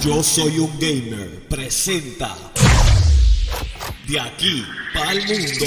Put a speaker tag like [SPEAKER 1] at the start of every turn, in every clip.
[SPEAKER 1] Yo soy un gamer. Presenta. De aquí para el mundo.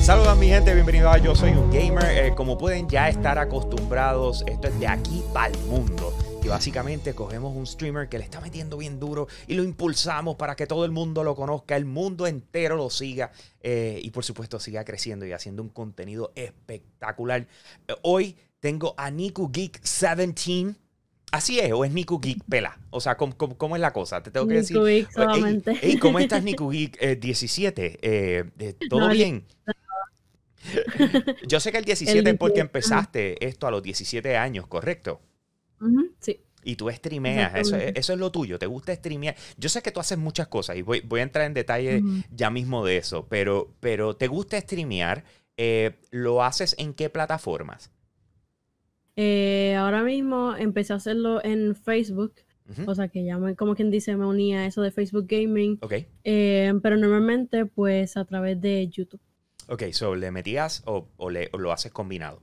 [SPEAKER 2] Saludos mi gente, bienvenidos a Yo Soy un Gamer. Eh, como pueden ya estar acostumbrados, esto es de aquí para el mundo. Básicamente cogemos un streamer que le está metiendo bien duro y lo impulsamos para que todo el mundo lo conozca, el mundo entero lo siga eh, y por supuesto siga creciendo y haciendo un contenido espectacular. Eh, hoy tengo a Niku Geek 17. Así es, o es Niku Geek Pela. O sea, ¿cómo, cómo, cómo es la cosa? Te tengo que decir.
[SPEAKER 3] Geek
[SPEAKER 2] ¿Cómo estás, Niku Geek eh, 17? Eh, ¿Todo
[SPEAKER 3] No,
[SPEAKER 2] bien? Yo sé que el 17
[SPEAKER 3] El
[SPEAKER 2] es porque
[SPEAKER 3] 18,
[SPEAKER 2] empezaste esto a los 17 años, ¿correcto?
[SPEAKER 3] Sí.
[SPEAKER 2] Y tú streameas, eso, es- eso es lo tuyo, te gusta streamear. Yo sé que tú haces muchas cosas y voy, voy a entrar en detalle ya mismo de eso, pero, pero te gusta streamear, eh, ¿lo haces en qué plataformas?
[SPEAKER 3] Eh, ahora mismo empecé a hacerlo en Facebook,
[SPEAKER 2] Ujú,
[SPEAKER 3] o sea que ya me, como quien dice, me unía a eso de Facebook Gaming,
[SPEAKER 2] Ok,
[SPEAKER 3] eh, pero normalmente pues a través de YouTube.
[SPEAKER 2] ok, so le metías o, o le- o lo haces combinado.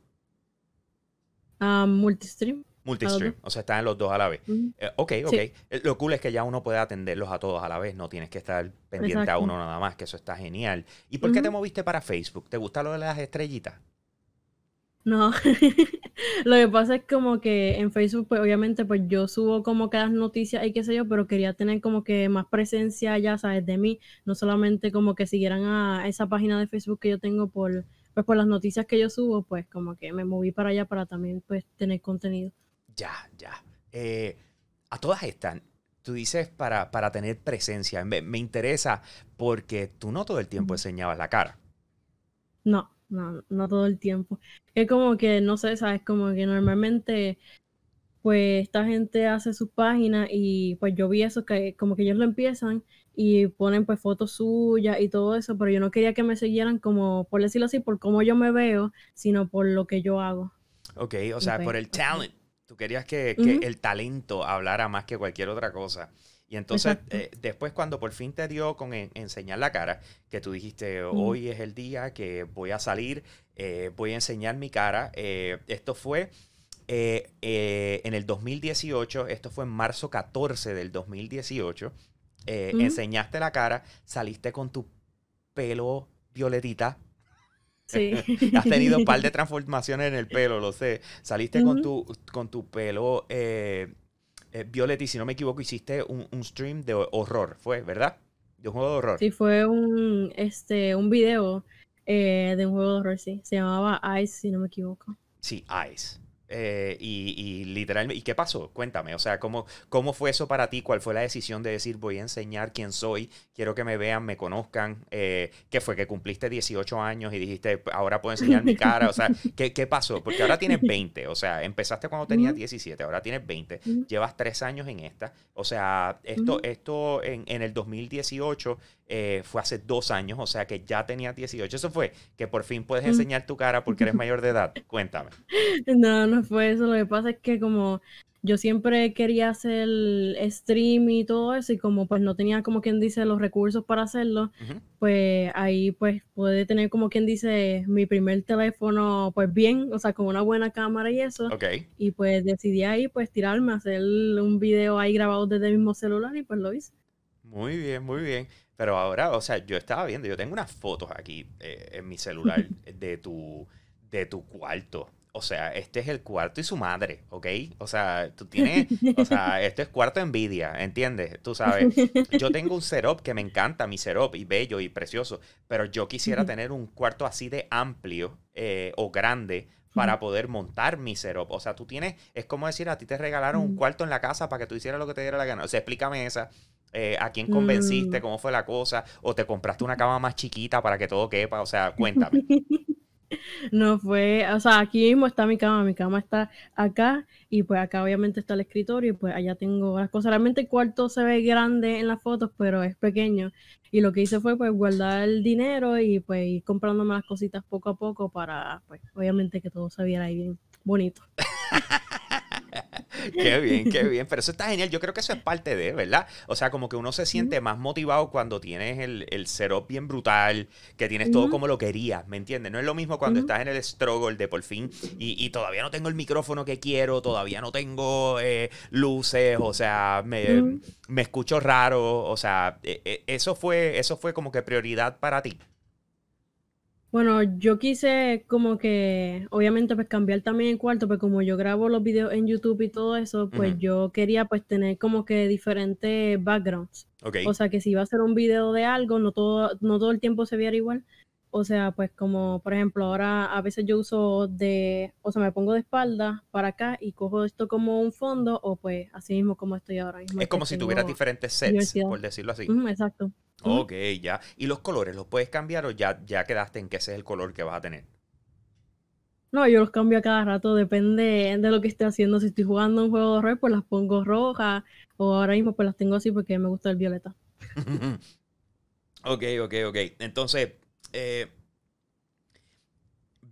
[SPEAKER 3] Ah, multistream.
[SPEAKER 2] Multistream, o sea, están los dos a la vez. Eh, ok, ok.
[SPEAKER 3] Sí.
[SPEAKER 2] Eh, Lo cool es que ya uno puede atenderlos a todos a la vez, no tienes que estar pendiente a uno nada más, que eso está genial. ¿Y por qué te moviste para Facebook? ¿Te gusta lo de las estrellitas?
[SPEAKER 3] No, lo que pasa es como que en Facebook, pues obviamente, pues yo subo como que las noticias y qué sé yo, pero quería tener como que más presencia ya, sabes, de mí, no solamente como que siguieran a esa página de Facebook que yo tengo por, pues por las noticias que yo subo, pues como que me moví para allá para también pues tener contenido.
[SPEAKER 2] Ya, ya. Eh, a todas estas, tú dices para, para tener presencia. Me, me interesa porque tú no todo el tiempo enseñabas la cara.
[SPEAKER 3] No, no, no todo el tiempo. Es como que, no sé, sabes, como que normalmente, pues esta gente hace sus páginas y pues yo vi eso, que como que ellos lo empiezan y ponen pues fotos suyas y todo eso, pero yo no quería que me siguieran como, por decirlo así, por cómo yo me veo, sino por lo que yo hago.
[SPEAKER 2] Ok, o sea,
[SPEAKER 3] pues,
[SPEAKER 2] por el talent. Tú querías que, que el talento hablara más que cualquier otra cosa. Y entonces, eh, después cuando por fin te dio con en- enseñar la cara, que tú dijiste, hoy es el día que voy a salir, eh, voy a enseñar mi cara. eh, esto fue en el 2018, esto fue en marzo 14 del 2018. eh,
[SPEAKER 3] Ujú.
[SPEAKER 2] Enseñaste la cara, saliste con tu pelo violetita.
[SPEAKER 3] Sí.
[SPEAKER 2] Has tenido un par de transformaciones en el pelo, lo sé. Saliste con, tu, con tu pelo eh, eh, violeta y si no me equivoco hiciste un, un stream de horror, fue, ¿verdad? De un juego de horror.
[SPEAKER 3] Sí, fue un, este, un video eh, de un juego de horror, sí. Se llamaba Ice, si no me equivoco.
[SPEAKER 2] Sí, Ice. Eh, y, y literalmente, ¿y qué pasó? Cuéntame, o sea, ¿cómo, ¿cómo fue eso para ti? ¿Cuál fue la decisión de decir voy a enseñar quién soy? Quiero que me vean, me conozcan. Eh, ¿Qué fue? ¿Que cumpliste 18 años y dijiste ahora puedo enseñar mi cara? O sea, ¿qué, qué pasó? Porque ahora tienes 20, o sea, empezaste cuando tenías
[SPEAKER 3] Ujú.
[SPEAKER 2] 17, ahora tienes 20,
[SPEAKER 3] Ujú.
[SPEAKER 2] llevas tres años en esta. O sea, esto, esto en, en el 2018 eh, fue hace dos años, o sea que ya tenías 18. Eso fue que por fin puedes
[SPEAKER 3] Ujú.
[SPEAKER 2] enseñar tu cara porque eres mayor de edad. Cuéntame.
[SPEAKER 3] No, no fue eso. Lo que pasa es que como yo siempre quería hacer stream y todo eso y como pues no tenía como quien dice los recursos para hacerlo, pues ahí pues pude tener como quien dice mi primer teléfono pues bien, o sea, con una buena cámara y eso.
[SPEAKER 2] Ok.
[SPEAKER 3] Y pues decidí ahí pues tirarme hacer un video ahí grabado desde el mismo celular y pues lo hice.
[SPEAKER 2] Muy bien, muy bien. Pero ahora, o sea, yo estaba viendo, yo tengo unas fotos aquí eh, en mi celular de tu, de tu cuarto. O sea, este es el cuarto y su madre, ¿ok? O sea, tú tienes, o sea, esto es cuarto envidia, ¿entiendes? Tú sabes, yo tengo un setup que me encanta, mi setup, y bello y precioso, pero yo quisiera tener un cuarto así de amplio eh, o grande para poder montar mi setup. O sea, tú tienes, es como decir, a ti te regalaron un cuarto en la casa para que tú hicieras lo que te diera la gana. O sea, explícame esa. Eh, ¿A quién convenciste?
[SPEAKER 3] Mm.
[SPEAKER 2] ¿Cómo fue la cosa? ¿O te compraste una cama más chiquita para que todo quepa? O sea, cuéntame.
[SPEAKER 3] No fue, o sea, aquí mismo está mi cama, mi cama está acá y pues acá obviamente está el escritorio y pues allá tengo las cosas. Realmente el cuarto se ve grande en las fotos, pero es pequeño. Y lo que hice fue pues guardar el dinero y pues ir comprándome las cositas poco a poco para pues obviamente que todo se viera ahí bien bonito.
[SPEAKER 2] qué bien, qué bien. Pero eso está genial. Yo creo que eso es parte de, ¿verdad? O sea, como que uno se siente más motivado cuando tienes el, el setup bien brutal, que tienes todo como lo querías, ¿me entiendes? No es lo mismo cuando estás en el struggle de por fin y, todavía no tengo el micrófono que quiero, todavía no tengo eh, luces, o sea, me, me, escucho raro, o sea, e, e, eso fue, eso fue como que prioridad para ti.
[SPEAKER 3] Bueno, yo quise como que, obviamente, pues cambiar también el cuarto, pues como yo grabo los videos en YouTube y todo eso, pues yo quería pues tener como que diferentes backgrounds. O sea, que si iba a hacer un video de algo, no todo, no todo el tiempo se viera igual. O sea, pues como, por ejemplo, ahora a veces yo uso de, o sea, me pongo de espalda para acá y cojo esto como un fondo, o pues así mismo como estoy ahora mismo.
[SPEAKER 2] Es como si tuvieras diferentes sets, por decirlo así.
[SPEAKER 3] exacto.
[SPEAKER 2] Ok, ya. ¿Y los colores los puedes cambiar o ya, ya quedaste en que ese es el color que vas a tener?
[SPEAKER 3] No, yo los cambio a cada rato, depende de lo que esté haciendo. Si estoy jugando un juego de horror, pues las pongo rojas, o ahora mismo pues las tengo así porque me gusta el violeta.
[SPEAKER 2] ok, ok, ok. Entonces, eh,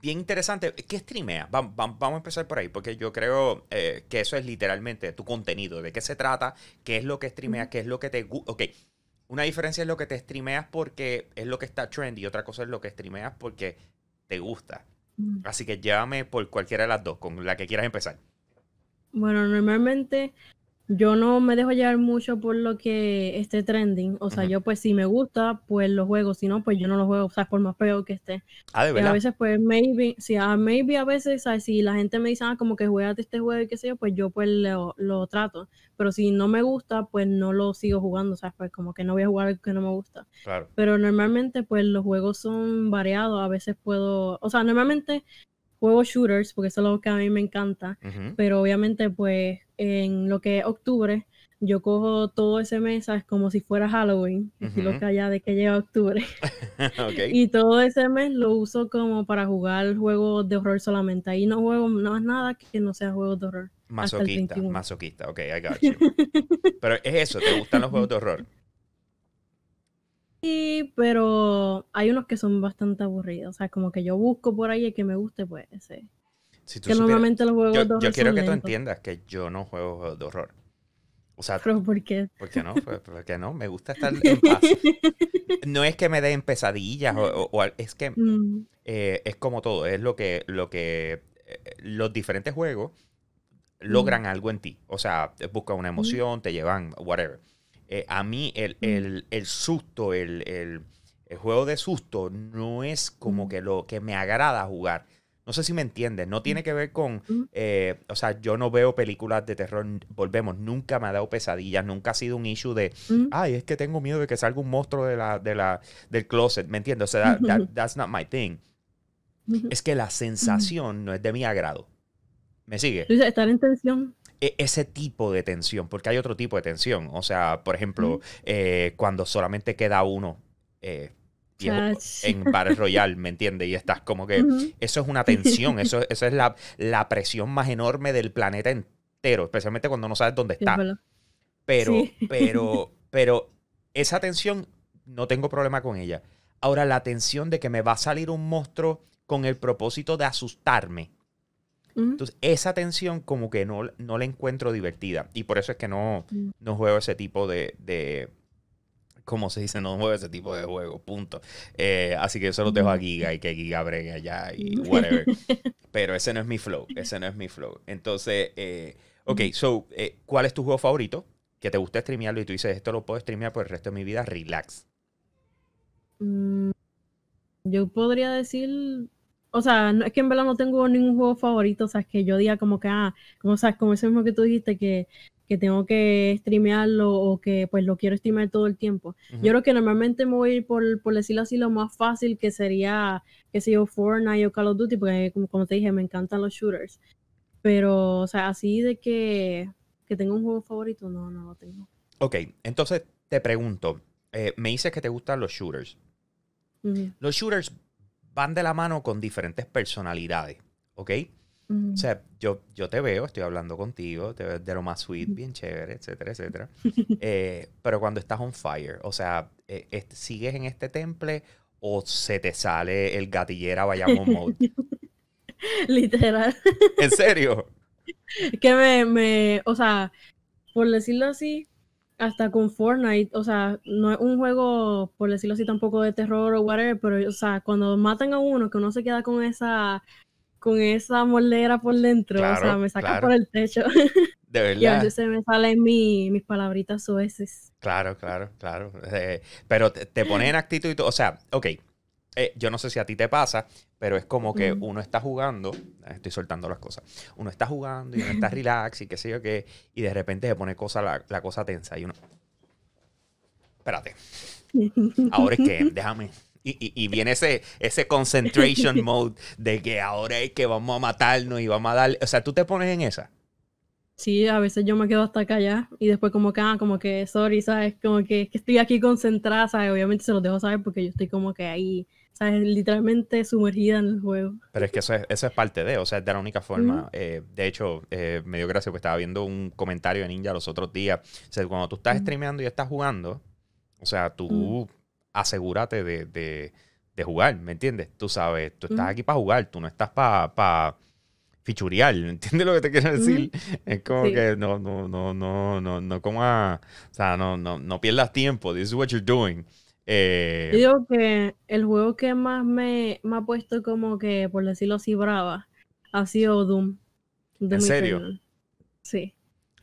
[SPEAKER 2] bien interesante. ¿Qué streamea? Vamos, vamos, a empezar por ahí, porque yo creo eh, que eso es literalmente tu contenido. ¿De qué se trata? ¿Qué es lo que streamea? ¿Qué es lo que te gusta? Ok, una diferencia es lo que te streameas porque es lo que está trendy y otra cosa es lo que streameas porque te gusta. Así que llévame por cualquiera de las dos, con la que quieras empezar.
[SPEAKER 3] Bueno, normalmente yo no me dejo llevar mucho por lo que esté trending. O sea, yo pues si me gusta, pues lo juego. Si no, pues yo no lo juego, o sea, por más feo que esté.
[SPEAKER 2] Ah, de verdad.
[SPEAKER 3] a veces, pues, maybe, si a maybe a veces, ¿sabes? si la gente me dice, ah, como que juega este juego y qué sé yo, pues yo pues lo, lo, trato. Pero si no me gusta, pues no lo sigo jugando, ¿sabes? Pues como que no voy a jugar algo que no me gusta.
[SPEAKER 2] Claro.
[SPEAKER 3] Pero normalmente, pues los juegos son variados. A veces puedo, o sea, normalmente juego shooters, porque eso es lo que a mí me encanta, pero obviamente pues en lo que es octubre, yo cojo todo ese mes, ¿sabes? Como si fuera Halloween, uh lo que allá de que llega octubre. Y todo ese mes lo uso como para jugar juegos de horror solamente. Ahí no juego no es nada que no sea juegos de horror.
[SPEAKER 2] Masoquista, masoquista, ok, I got you. Pero es eso, ¿te gustan los juegos de horror?
[SPEAKER 3] Sí, pero hay unos que son bastante aburridos. O sea, como que yo busco por ahí el que me guste, pues ese. que normalmente los juegos
[SPEAKER 2] yo,
[SPEAKER 3] de horror.
[SPEAKER 2] Yo quiero que tú entiendas que yo no juego juegos de horror. O sea,
[SPEAKER 3] ¿Pero por qué?
[SPEAKER 2] ¿Por qué no? Pues, porque no, me gusta estar en paz. No es que me den pesadillas, o, es que mm. eh, es como todo, es lo que, lo que eh, los diferentes juegos logran mm. algo en ti. O sea, buscan una emoción, te llevan, whatever. Eh, a mí el, susto, el, juego de susto no es como que lo que me agrada jugar. No sé si me entiendes, no tiene que ver con, eh, o sea, yo no veo películas de terror, volvemos, nunca me ha dado pesadillas, nunca ha sido un issue de, ay, es que tengo miedo de que salga un monstruo de la, de la, del closet, ¿me entiendes? O sea, that's not my thing. Es que la sensación no es de mi agrado. ¿Me sigue?
[SPEAKER 3] Estar en tensión.
[SPEAKER 2] E, ese tipo de tensión, porque hay otro tipo de tensión. O sea, por ejemplo, eh, cuando solamente queda uno eh, en Battle Royale, ¿me entiendes? Y estás como que eso es una tensión, eso, eso es la, la, presión más enorme del planeta entero, especialmente cuando no sabes dónde está. pero, pero, pero esa tensión no tengo problema con ella. Ahora, la tensión de que me va a salir un monstruo con el propósito de asustarme entonces, esa tensión como que no, no la encuentro divertida. Y por eso es que no, mm. no juego ese tipo de, de como se dice, no juego ese tipo de juego, punto. Eh, así que eso lo dejo a Giga y que Giga bregue allá y whatever. Pero ese no es mi flow, ese no es mi flow. Entonces, eh, ok, so, eh, ¿cuál es tu juego favorito? Que te gusta streamearlo y tú dices, esto lo puedo streamear por el resto de mi vida, relax.
[SPEAKER 3] Mm, yo podría decir o sea, no, es que en verdad no tengo ningún juego favorito, o sea, es que yo diga como que, ah, como, sabes, como ese mismo que tú dijiste, que, que tengo que streamearlo o que pues lo quiero streamear todo el tiempo. Yo creo que normalmente me voy a ir por, por decirlo así, lo más fácil que sería, que sé yo, Fortnite o Call of Duty, porque como, como te dije, me encantan los shooters. Pero, o sea, así de que, que tengo un juego favorito, no, no lo tengo.
[SPEAKER 2] Ok, entonces te pregunto, eh, me dices que te gustan los shooters. Los shooters van de la mano con diferentes personalidades, ¿ok? O sea, yo, yo te veo, estoy hablando contigo, te veo de lo más sweet, bien chévere, etcétera, etcétera. Eh, pero cuando estás on fire, o sea, eh, ¿sigues en este temple o se te sale el gatillera vayamos mode?
[SPEAKER 3] Literal.
[SPEAKER 2] ¿En serio?
[SPEAKER 3] que me, me, o sea, por decirlo así, hasta con Fortnite, o sea, no es un juego, por decirlo así, tampoco de terror o whatever, pero, o sea, cuando matan a uno, que uno se queda con esa, con esa moldera por dentro, o sea, me saca por el techo.
[SPEAKER 2] De verdad.
[SPEAKER 3] Y a veces se me salen mis palabritas sueces.
[SPEAKER 2] Claro, claro, claro. Eh, pero te, te pone en actitud y todo, o sea, ok, eh, yo no sé si a ti te pasa, pero es como que uno está jugando, estoy soltando las cosas, uno está jugando y uno está relax y qué sé yo qué, y de repente se pone cosa, la, cosa tensa y uno... Espérate. Ahora es que, déjame. Y, y, viene ese, ese concentration mode de que ahora es que vamos a matarnos y vamos a darle... O sea, tú te pones en esa.
[SPEAKER 3] Sí, a veces yo me quedo hasta acá ya y después como que, ah, como que, sorry, ¿sabes? Como que, que estoy aquí concentrada, ¿sabes? Obviamente se los dejo saber porque yo estoy como que ahí Literalmente sumergida en el juego.
[SPEAKER 2] Pero es que eso es, eso es parte de, o sea, es de la única forma. Eh, de hecho, eh, me dio gracia porque estaba viendo un comentario de Ninja los otros días. O sea, cuando tú estás streameando y estás jugando, o sea, tú asegúrate de, de, jugar, ¿me entiendes? Tú sabes, tú estás aquí para jugar, tú no estás para... Pa fichurial, ¿entiendes lo que te quiero decir? Es como que no, no, no, no, no, no como o sea, no, no, no pierdas tiempo, this is what you're doing.
[SPEAKER 3] Eh, Yo digo que el juego que más me, me, ha puesto como que, por decirlo así, brava, ha sido Doom.
[SPEAKER 2] ¿En serio?
[SPEAKER 3] Sí.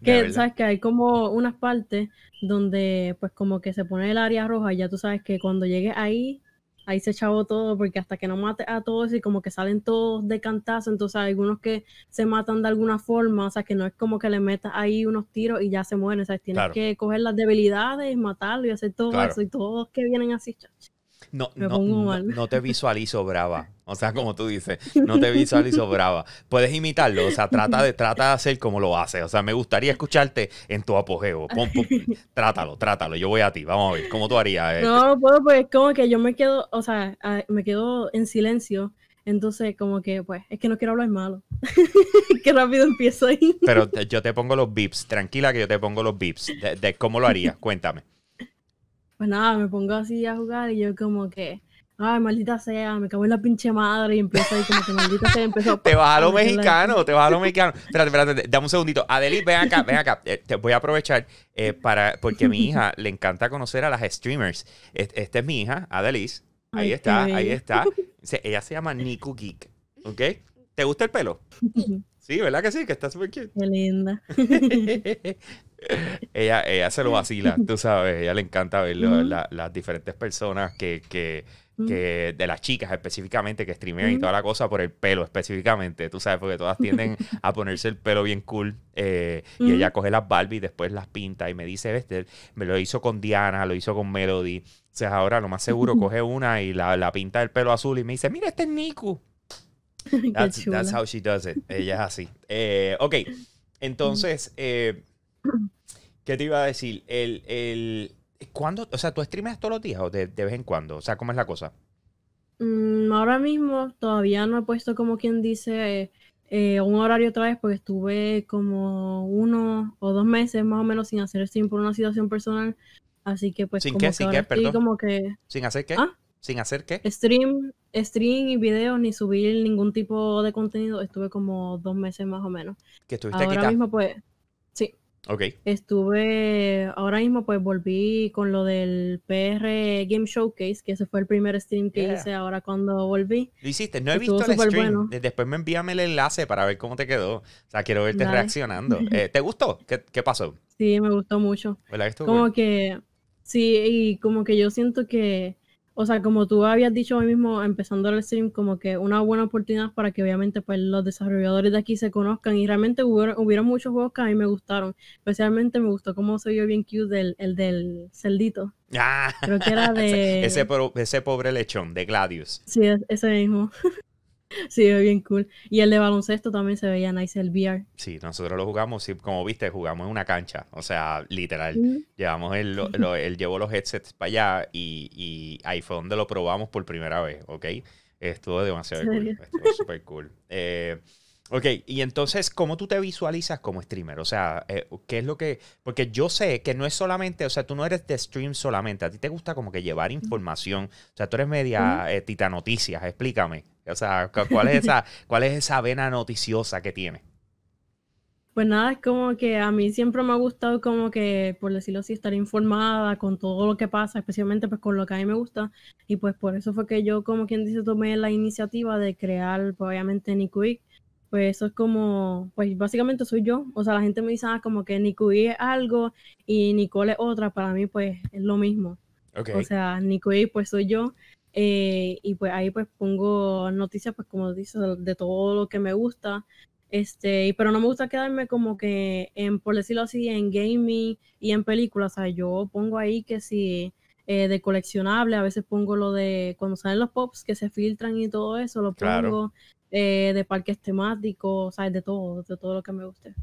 [SPEAKER 3] Que, sabes que hay como unas partes donde pues como que se pone el área roja y ya tú sabes que cuando llegues ahí ahí se echaba todo, porque hasta que no mate a todos y como que salen todos de cantazo, entonces hay algunos que se matan de alguna forma, o sea, que no es como que le metas ahí unos tiros y ya se mueren, o sea, tienes que coger las debilidades, matarlo y hacer todo eso, y todos que vienen así, chacho.
[SPEAKER 2] No, no, no, te visualizo brava. O sea, como tú dices, no te visualizo brava. Puedes imitarlo, o sea, trata de, trata de hacer como lo hace. O sea, me gustaría escucharte en tu apogeo. trátalo, trátalo. Yo voy a ti. Vamos a ver, ¿cómo tú harías?
[SPEAKER 3] Eh, no, no puedo, pues como que yo me quedo, o sea, me quedo en silencio. Entonces, como que, pues, es que no quiero hablar malo. Qué rápido empiezo ahí.
[SPEAKER 2] Pero yo te pongo los bips. Tranquila que yo te pongo los bips. de cómo lo harías. Cuéntame
[SPEAKER 3] pues nada, me pongo así a jugar y yo como que, ay, maldita sea, me cago en la pinche madre y empiezo ahí como que maldita sea, empezó
[SPEAKER 2] Te vas a lo mexicano, te vas a lo mexicano. Espérate, espérate, dame un segundito. Adelis, ven acá, ven acá. Eh, te voy a aprovechar eh, para, porque a mi hija le encanta conocer a las streamers. Esta es mi hija, Adelis. Ahí está, ahí está. Ella se llama Niku Geek, ¿ok? ¿Te gusta el pelo? Sí, ¿verdad que sí? Que está súper cute.
[SPEAKER 3] Qué linda.
[SPEAKER 2] ella, ella se lo vacila, tú sabes. Ella le encanta ver las diferentes personas que, que, que, de las chicas específicamente, que streamean y toda la cosa por el pelo específicamente, tú sabes, porque todas tienden a ponerse el pelo bien cool. Eh, y ella coge las Barbie y después las pinta y me dice, este, me lo hizo con Diana, lo hizo con Melody. O sea, ahora lo más seguro coge una y la, la pinta el pelo azul y me dice, mira, este es Niku. That's, that's, how she does it. Ella es así. Eh, ok, entonces, eh, ¿qué te iba a decir? El, el, ¿cuándo, o sea, tú streamas todos los días o de, vez en cuando? O sea, ¿cómo es la cosa?
[SPEAKER 3] Mm, ahora mismo todavía no he puesto como quien dice eh, un horario otra vez porque estuve como uno o dos meses más o menos sin hacer stream por una situación personal. Así que pues
[SPEAKER 2] ¿Sin
[SPEAKER 3] como
[SPEAKER 2] qué? ¿Sin qué? Perdón.
[SPEAKER 3] como que...
[SPEAKER 2] ¿Sin hacer qué?
[SPEAKER 3] ¿Ah?
[SPEAKER 2] ¿Sin hacer qué?
[SPEAKER 3] Stream, stream y videos, ni subir ningún tipo de contenido. Estuve como dos meses más o menos.
[SPEAKER 2] ¿Que estuviste
[SPEAKER 3] Ahora mismo, pues.
[SPEAKER 2] Ok.
[SPEAKER 3] Estuve, ahora mismo, pues volví con lo del PR Game Showcase, que ese fue el primer stream que hice ahora cuando volví.
[SPEAKER 2] Lo hiciste, no he visto el stream. Después me envíame el enlace para ver cómo te quedó. O sea, quiero verte reaccionando. Eh, ¿Te gustó? ¿Qué, ¿Qué, pasó?
[SPEAKER 3] Sí, me gustó mucho. como que, sí, y como que yo siento que o sea, como tú habías dicho hoy mismo, empezando el stream, como que una buena oportunidad para que obviamente pues los desarrolladores de aquí se conozcan y realmente hubieron, muchos juegos que a mí me gustaron. Especialmente me gustó cómo se vio bien cute el, el del celdito.
[SPEAKER 2] Ah,
[SPEAKER 3] Creo que era de...
[SPEAKER 2] ese, ese pobre lechón de Gladius.
[SPEAKER 3] Sí, ese mismo. Sí, bien cool. Y el de baloncesto también se veía nice, el VR.
[SPEAKER 2] Sí, nosotros lo jugamos, como viste, jugamos en una cancha. O sea, literal. Llevamos el, él llevó los headsets para allá y, ahí fue donde lo probamos por primera vez, ¿ok? Estuvo demasiado cool. Estuvo súper cool. Eh, Ok, y entonces, ¿cómo tú te visualizas como streamer? O sea, eh, ¿qué es lo que...? Porque yo sé que no es solamente, o sea, tú no eres de stream solamente, a ti te gusta como que llevar información, o sea, tú eres media eh, tita noticias, explícame. O sea, ¿cuál es esa, cuál es esa vena noticiosa que tiene?
[SPEAKER 3] pues nada, es como que a mí siempre me ha gustado como que, por decirlo así, estar informada con todo lo que pasa, especialmente pues con lo que a mí me gusta. Y pues por eso fue que yo, como quien dice, tomé la iniciativa de crear, pues, obviamente, Nicuic. Pues eso es como, pues básicamente soy yo. O sea, la gente me dice ah, como que Nicuic es algo y Nicole es otra. Para mí, pues es lo mismo. O sea, Nicuic, pues soy yo. Eh, y pues ahí pues pongo noticias, pues como dices, de todo lo que me gusta. Este, pero no me gusta quedarme como que en, por decirlo así, en gaming y en películas. O sea, yo pongo ahí que si eh, de coleccionable, a veces pongo lo de cuando salen los pops que se filtran y todo eso, lo pongo eh, de parques temáticos, ¿sabes? De todo, de todo lo que me guste.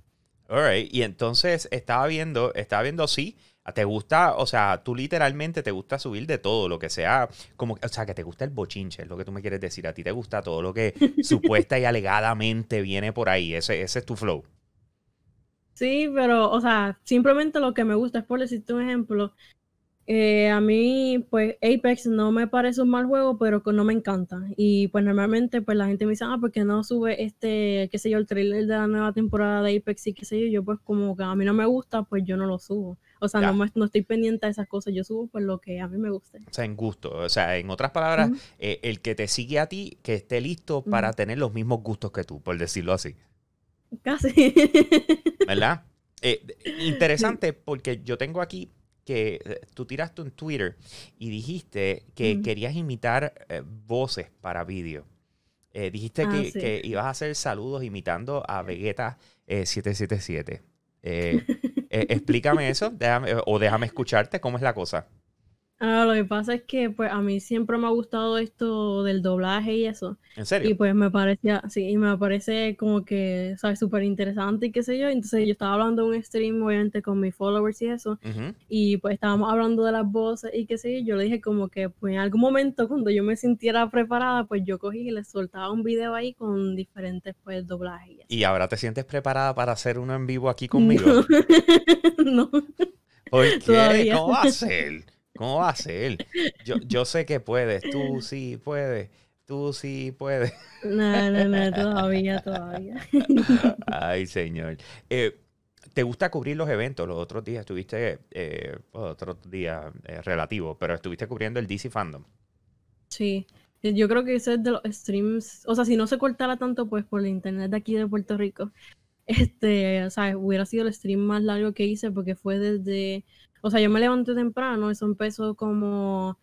[SPEAKER 2] Alright, y entonces estaba viendo, estaba viendo, sí, te gusta, o sea, tú literalmente te gusta subir de todo, lo que sea, como, o sea, que te gusta el bochinche, es lo que tú me quieres decir, a ti te gusta todo lo que supuesta y alegadamente viene por ahí, ese, ese es tu flow.
[SPEAKER 3] Sí, pero, o sea, simplemente lo que me gusta es por decirte un ejemplo, eh, a mí, pues, Apex no me parece un mal juego, pero no me encanta. Y pues normalmente, pues la gente me dice, ah, ¿por qué no sube este, qué sé yo, el trailer de la nueva temporada de Apex y qué sé yo? Yo, pues, como que a mí no me gusta, pues yo no lo subo. O sea, no, no, estoy pendiente de esas cosas, yo subo pues lo que a mí me guste.
[SPEAKER 2] O sea, en gusto. O sea, en otras palabras, eh, el que te sigue a ti, que esté listo para tener los mismos gustos que tú, por decirlo así.
[SPEAKER 3] Casi.
[SPEAKER 2] ¿Verdad? Eh, interesante porque yo tengo aquí que eh, tú tiraste un Twitter y dijiste que querías imitar eh, voces para vídeo. Eh, dijiste ah, que, ibas a hacer saludos imitando a Vegeta 777. explícame eso, o déjame escucharte, ¿cómo es la cosa?
[SPEAKER 3] Ah, lo que pasa es que pues a mí siempre me ha gustado esto del doblaje y eso.
[SPEAKER 2] ¿En serio?
[SPEAKER 3] Y pues me parecía, sí, y me parece como que, ¿sabes? Súper interesante y qué sé yo. Entonces yo estaba hablando de un stream, obviamente, con mis followers y eso. Y pues estábamos hablando de las voces y qué sé yo. Yo le dije como que pues en algún momento cuando yo me sintiera preparada, pues yo cogí y le soltaba un video ahí con diferentes pues doblajes.
[SPEAKER 2] Y, ahora te sientes preparada para hacer uno en vivo aquí conmigo?
[SPEAKER 3] no.
[SPEAKER 2] ¿Por qué? ¿Cómo va a ser? ¿Cómo va a ser? Yo, yo sé que puedes, tú sí puedes, tú sí puedes.
[SPEAKER 3] No, no, no, todavía, todavía.
[SPEAKER 2] Ay, señor. Eh, ¿Te gusta cubrir los eventos? Los otros días estuviste, eh, otros días eh, relativo, pero estuviste cubriendo el DC Fandom.
[SPEAKER 3] Sí, yo creo que ese es de los streams, o sea, si no se cortara tanto, pues por el internet de aquí de Puerto Rico, este, o sea, hubiera sido el stream más largo que hice porque fue desde o sea, yo me levanté temprano, eso empezó como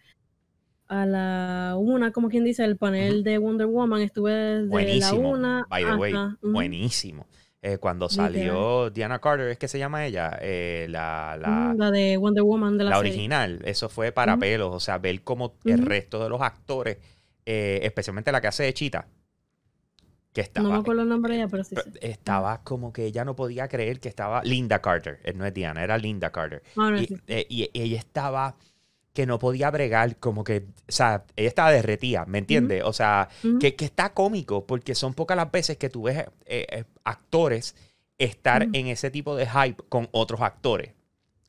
[SPEAKER 3] a la una, como quien dice, el panel de Wonder Woman. Estuve desde la una.
[SPEAKER 2] By the way, buenísimo. Eh, cuando salió Diana Carter, ¿es que se llama ella? Eh, la, la,
[SPEAKER 3] la, de Wonder Woman de la,
[SPEAKER 2] la original. Eso fue para pelos. O sea, ver cómo el resto de los actores, eh, especialmente la que hace de Chita, estaba,
[SPEAKER 3] no me acuerdo el nombre de ella, pero sí.
[SPEAKER 2] Estaba como que ella no podía creer que estaba Linda Carter. Eh, no es Diana, era Linda Carter. Ah, eh, y, ella estaba que no podía bregar, como que, o sea, ella estaba derretida, ¿me entiendes? O sea, que, está cómico, porque son pocas las veces que tú ves eh, actores estar en ese tipo de hype con otros actores.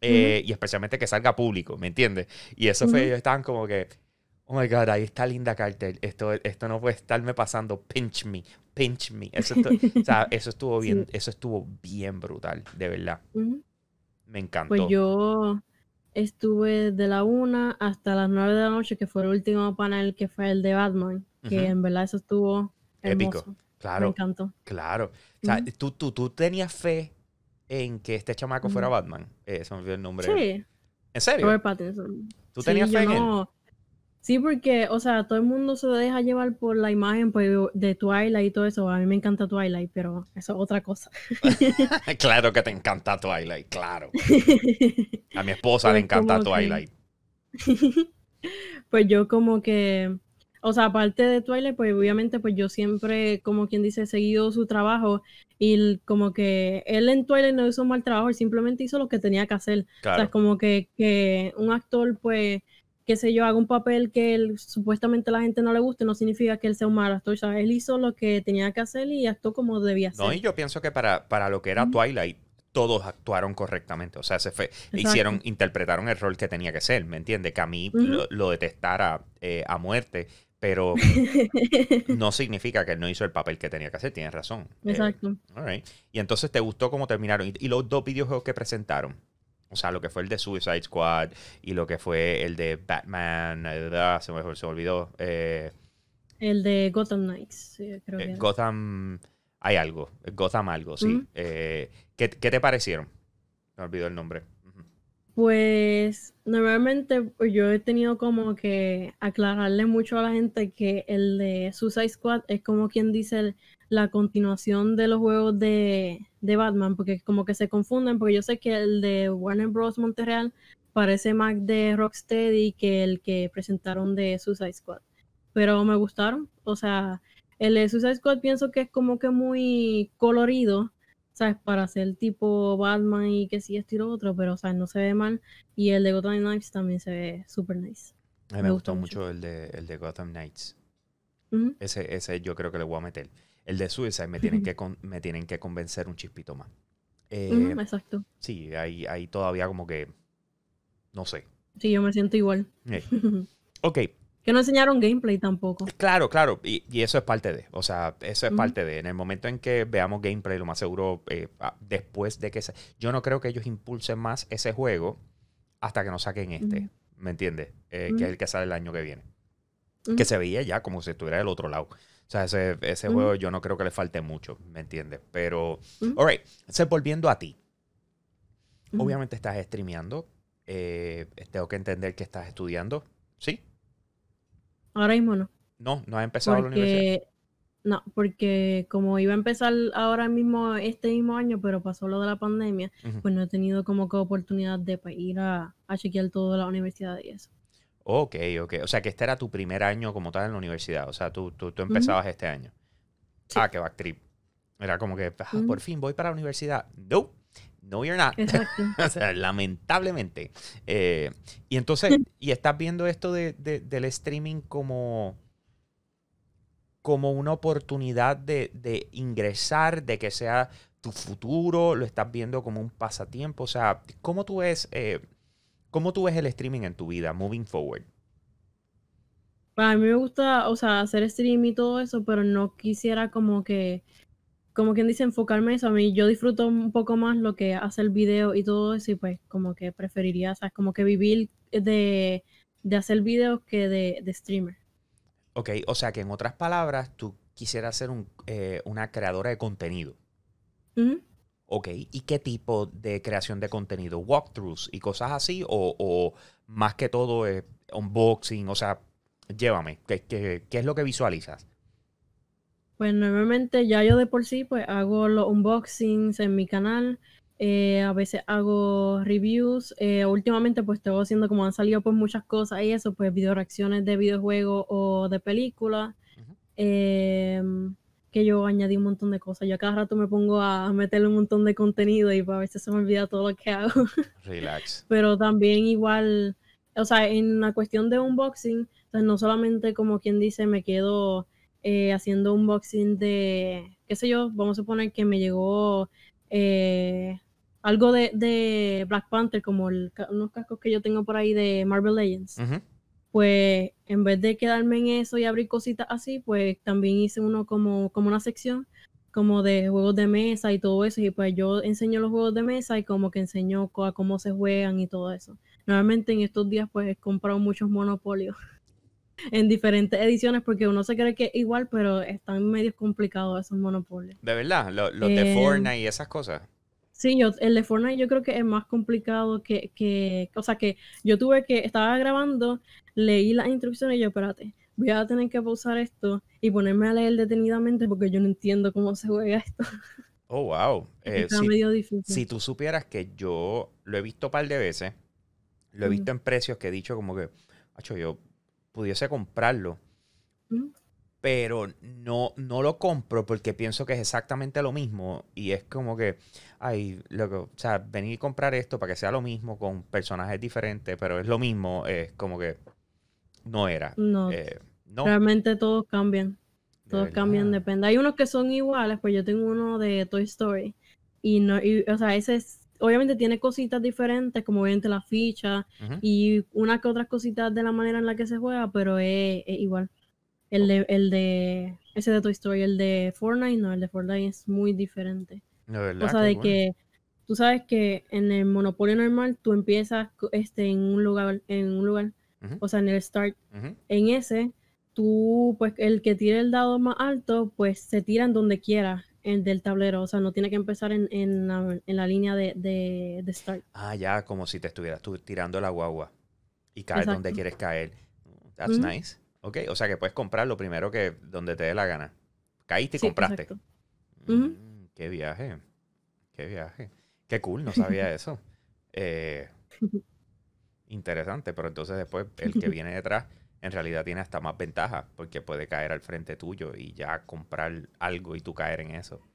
[SPEAKER 2] y especialmente que salga público, ¿me entiendes? Y eso fue, ellos estaban como que, oh my god, ahí está Linda Carter, esto, esto no puede estarme pasando, pinch me, pinch me. Eso, o sea, eso estuvo bien, eso estuvo bien brutal, de verdad. Me encantó.
[SPEAKER 3] Pues yo estuve de la una hasta las nueve de la noche, que fue el último panel que fue el de Batman, que en verdad eso estuvo épico.
[SPEAKER 2] Claro.
[SPEAKER 3] Me encantó.
[SPEAKER 2] Claro. O sea, ¿tú, tú, tú tenías fe en que este chamaco fuera Batman. Eso me olvidó el nombre.
[SPEAKER 3] Sí.
[SPEAKER 2] ¿En serio?
[SPEAKER 3] Robert Pattinson.
[SPEAKER 2] ¿Tú tenías fe en él?
[SPEAKER 3] Sí, porque, o sea, todo el mundo se deja llevar por la imagen pues, de Twilight y todo eso. A mí me encanta Twilight, pero eso es otra cosa.
[SPEAKER 2] claro que te encanta Twilight, claro. A mi esposa le pues encanta Twilight.
[SPEAKER 3] pues yo como que, o sea, aparte de Twilight, pues obviamente pues yo siempre, como quien dice, he seguido su trabajo y como que él en Twilight no hizo un mal trabajo, él simplemente hizo lo que tenía que hacer. O sea, como que, que un actor pues qué sé yo, haga un papel que él, supuestamente la gente no le guste, no significa que él sea un mal actor. O él hizo lo que tenía que hacer y actuó como debía hacer.
[SPEAKER 2] No, y yo pienso que para, para lo que era Twilight, todos actuaron correctamente. O sea, se fue, hicieron, interpretaron el rol que tenía que ser, ¿me entiendes? Que a mí lo, detestara eh, a muerte. pero no significa que él no hizo el papel que tenía que hacer, tienes razón. Eh,
[SPEAKER 3] Exacto.
[SPEAKER 2] all right. Y entonces te gustó cómo terminaron. Y, y los dos videojuegos que presentaron. O sea, lo que fue el de Suicide Squad y lo que fue el de Batman. da, Se me, se me olvidó. eh,
[SPEAKER 3] El de Gotham Knights, sí, creo que
[SPEAKER 2] eh,
[SPEAKER 3] era.
[SPEAKER 2] Gotham. Hay algo. Gotham algo, sí. Eh, ¿qué, qué te parecieron? Me olvidó el nombre.
[SPEAKER 3] Pues normalmente pues, yo he tenido como que aclararle mucho a la gente que el de Suicide Squad es como quien dice el- la continuación de los juegos de, de Batman, porque como que se confunden, porque yo sé que el de Warner Bros. Montreal parece más de Rocksteady que el que presentaron de Suicide Squad. Pero me gustaron, o sea, el de Suicide Squad pienso que es como que muy colorido, ¿sabes? Para ser tipo Batman y que sí, esto y lo otro, pero, o sea, no se ve mal. Y el de Gotham Knights también se ve súper nice.
[SPEAKER 2] A mí me,
[SPEAKER 3] Me
[SPEAKER 2] gustó
[SPEAKER 3] gustó
[SPEAKER 2] mucho,
[SPEAKER 3] mucho.
[SPEAKER 2] el, de, el de Gotham Knights. Ese, ese yo creo que le voy a meter. El de Suicide me tienen que, con- me tienen que convencer un chispito más. Eh,
[SPEAKER 3] exacto.
[SPEAKER 2] Sí, ahí, ahí todavía como que. No sé.
[SPEAKER 3] Sí, yo me siento igual.
[SPEAKER 2] Eh, Ok,
[SPEAKER 3] que no enseñaron gameplay tampoco.
[SPEAKER 2] claro, claro. Y, y eso es parte de. O sea, eso es parte de. En el momento en que veamos gameplay, lo más seguro, eh, ah, después de que. se- yo no creo que ellos impulsen más ese juego hasta que no saquen este. ¿Me entiendes? Eh. Que es el que sale el año que viene. Que se veía ya como si estuviera del otro lado. O sea, ese, ese juego yo no creo que le falte mucho, ¿me entiendes? Pero, alright, entonces volviendo a ti. Obviamente estás streameando. eh, tengo que entender que estás estudiando. ¿Sí?
[SPEAKER 3] Ahora mismo no.
[SPEAKER 2] No, no has empezado la universidad.
[SPEAKER 3] Porque, no, porque como iba a empezar ahora mismo, este mismo año, pero pasó lo de la pandemia, pues no he tenido como que oportunidad de pues, ir a, a chequear todo la universidad y eso.
[SPEAKER 2] Ok, ok. O sea, que este era tu primer año como tal en la universidad. O sea, tú, tú, tú empezabas este año.
[SPEAKER 3] Sí.
[SPEAKER 2] Ah, qué backtrip. Era como que, ah, por fin voy para la universidad. No, no, you're not.
[SPEAKER 3] Exacto.
[SPEAKER 2] O sea, lamentablemente. Eh, y entonces, y estás viendo esto de, de- del streaming como, como una oportunidad de, de ingresar, de que sea tu futuro, lo estás viendo como un pasatiempo. O sea, ¿cómo tú ves, eh, cómo tú ves el streaming en tu vida, moving forward?
[SPEAKER 3] Pues, A mí me gusta, o sea, hacer stream y todo eso, pero no quisiera como que, como quien dice, enfocarme en eso. A mí yo disfruto un poco más lo que hace el video y todo eso, y pues como que preferiría, ¿sabes? Como que vivir de, de hacer videos que de, de streamer.
[SPEAKER 2] Ok, o sea que en otras palabras, tú quisieras ser un, eh, una creadora de contenido.
[SPEAKER 3] Ujú.
[SPEAKER 2] Ok, ¿y qué tipo de creación de contenido? ¿Walkthroughs y cosas así? ¿O, o más que todo eh, unboxing? O sea, llévame, ¿qué, qué, qué es lo que visualizas?
[SPEAKER 3] Pues normalmente ya yo de por sí pues hago los unboxings en mi canal, eh, a veces hago reviews, eh, últimamente pues estoy haciendo como han salido pues muchas cosas y eso, pues video reacciones de videojuegos o de películas, que yo añadí un montón de cosas, yo a cada rato me pongo a meterle un montón de contenido y pues, a veces se me olvida todo lo que hago,
[SPEAKER 2] Relax.
[SPEAKER 3] pero también igual, o sea, en la cuestión de unboxing, pues no solamente como quien dice me quedo eh, haciendo unboxing de, qué sé yo, vamos a suponer que me llegó eh, algo de, de Black Panther, como el unos cascos que yo tengo por ahí de Marvel Legends.
[SPEAKER 2] Ujú.
[SPEAKER 3] Pues en vez de quedarme en eso y abrir cositas así, pues también hice uno como, como una sección como de juegos de mesa y todo eso. Y pues yo enseño los juegos de mesa y como que enseño a cómo se juegan y todo eso. Normalmente en estos días pues he comprado muchos monopolios en diferentes ediciones porque uno se cree que es igual, pero están medio complicados esos monopolios.
[SPEAKER 2] De verdad, lo- los de
[SPEAKER 3] Em,
[SPEAKER 2] Fortnite y esas cosas.
[SPEAKER 3] Sí, yo, el de Fortnite yo creo que es más complicado que, que, o sea, que yo tuve que, estaba grabando, leí las instrucciones y yo, espérate, voy a tener que pausar esto y ponerme a leer detenidamente porque yo no entiendo cómo se juega esto.
[SPEAKER 2] Oh, wow. Eh,
[SPEAKER 3] Está
[SPEAKER 2] si,
[SPEAKER 3] medio difícil.
[SPEAKER 2] si tú supieras que yo lo he visto un par de veces, lo he visto en precios que he dicho como que, macho, yo pudiese comprarlo, pero no, no lo compro porque pienso que es exactamente lo mismo y es como que, ay, loco, o sea, venir y comprar esto para que sea lo mismo con personajes diferentes, pero es lo mismo, es como que no era.
[SPEAKER 3] No,
[SPEAKER 2] Eh, no,
[SPEAKER 3] realmente todos cambian.
[SPEAKER 2] de
[SPEAKER 3] Todos cambian, depende. Hay unos que son iguales, pues yo tengo uno de Toy Story. Y no, y, o sea, ese es, obviamente tiene cositas diferentes, como obviamente la ficha y una que otras cositas de la manera en la que se juega, pero es, es igual. El de, el de, ese de Toy Story, el de Fortnite, no, el de Fortnite es muy diferente.
[SPEAKER 2] Verdad.
[SPEAKER 3] O sea, de que tú sabes que en el Monopolio normal tú empiezas este, en un lugar, en un lugar, O sea, en el start. En ese, tú, pues el que tire el dado más alto, pues se tira en donde quiera, el del tablero. O sea, no tiene que empezar en, en, la, en la línea de, de, de start.
[SPEAKER 2] Ah, ya, como si te estuvieras tú tirando la guagua y caer donde quieres caer. That's nice. Ok, o sea que puedes comprar lo primero que donde te dé la gana. Caíste y
[SPEAKER 3] Sí,
[SPEAKER 2] compraste. Mm, qué viaje. Qué viaje. Qué cool, no sabía eso. Eh, interesante, pero entonces después el que viene detrás en realidad tiene hasta más ventaja porque puede caer al frente tuyo y ya comprar algo y tú caer en eso.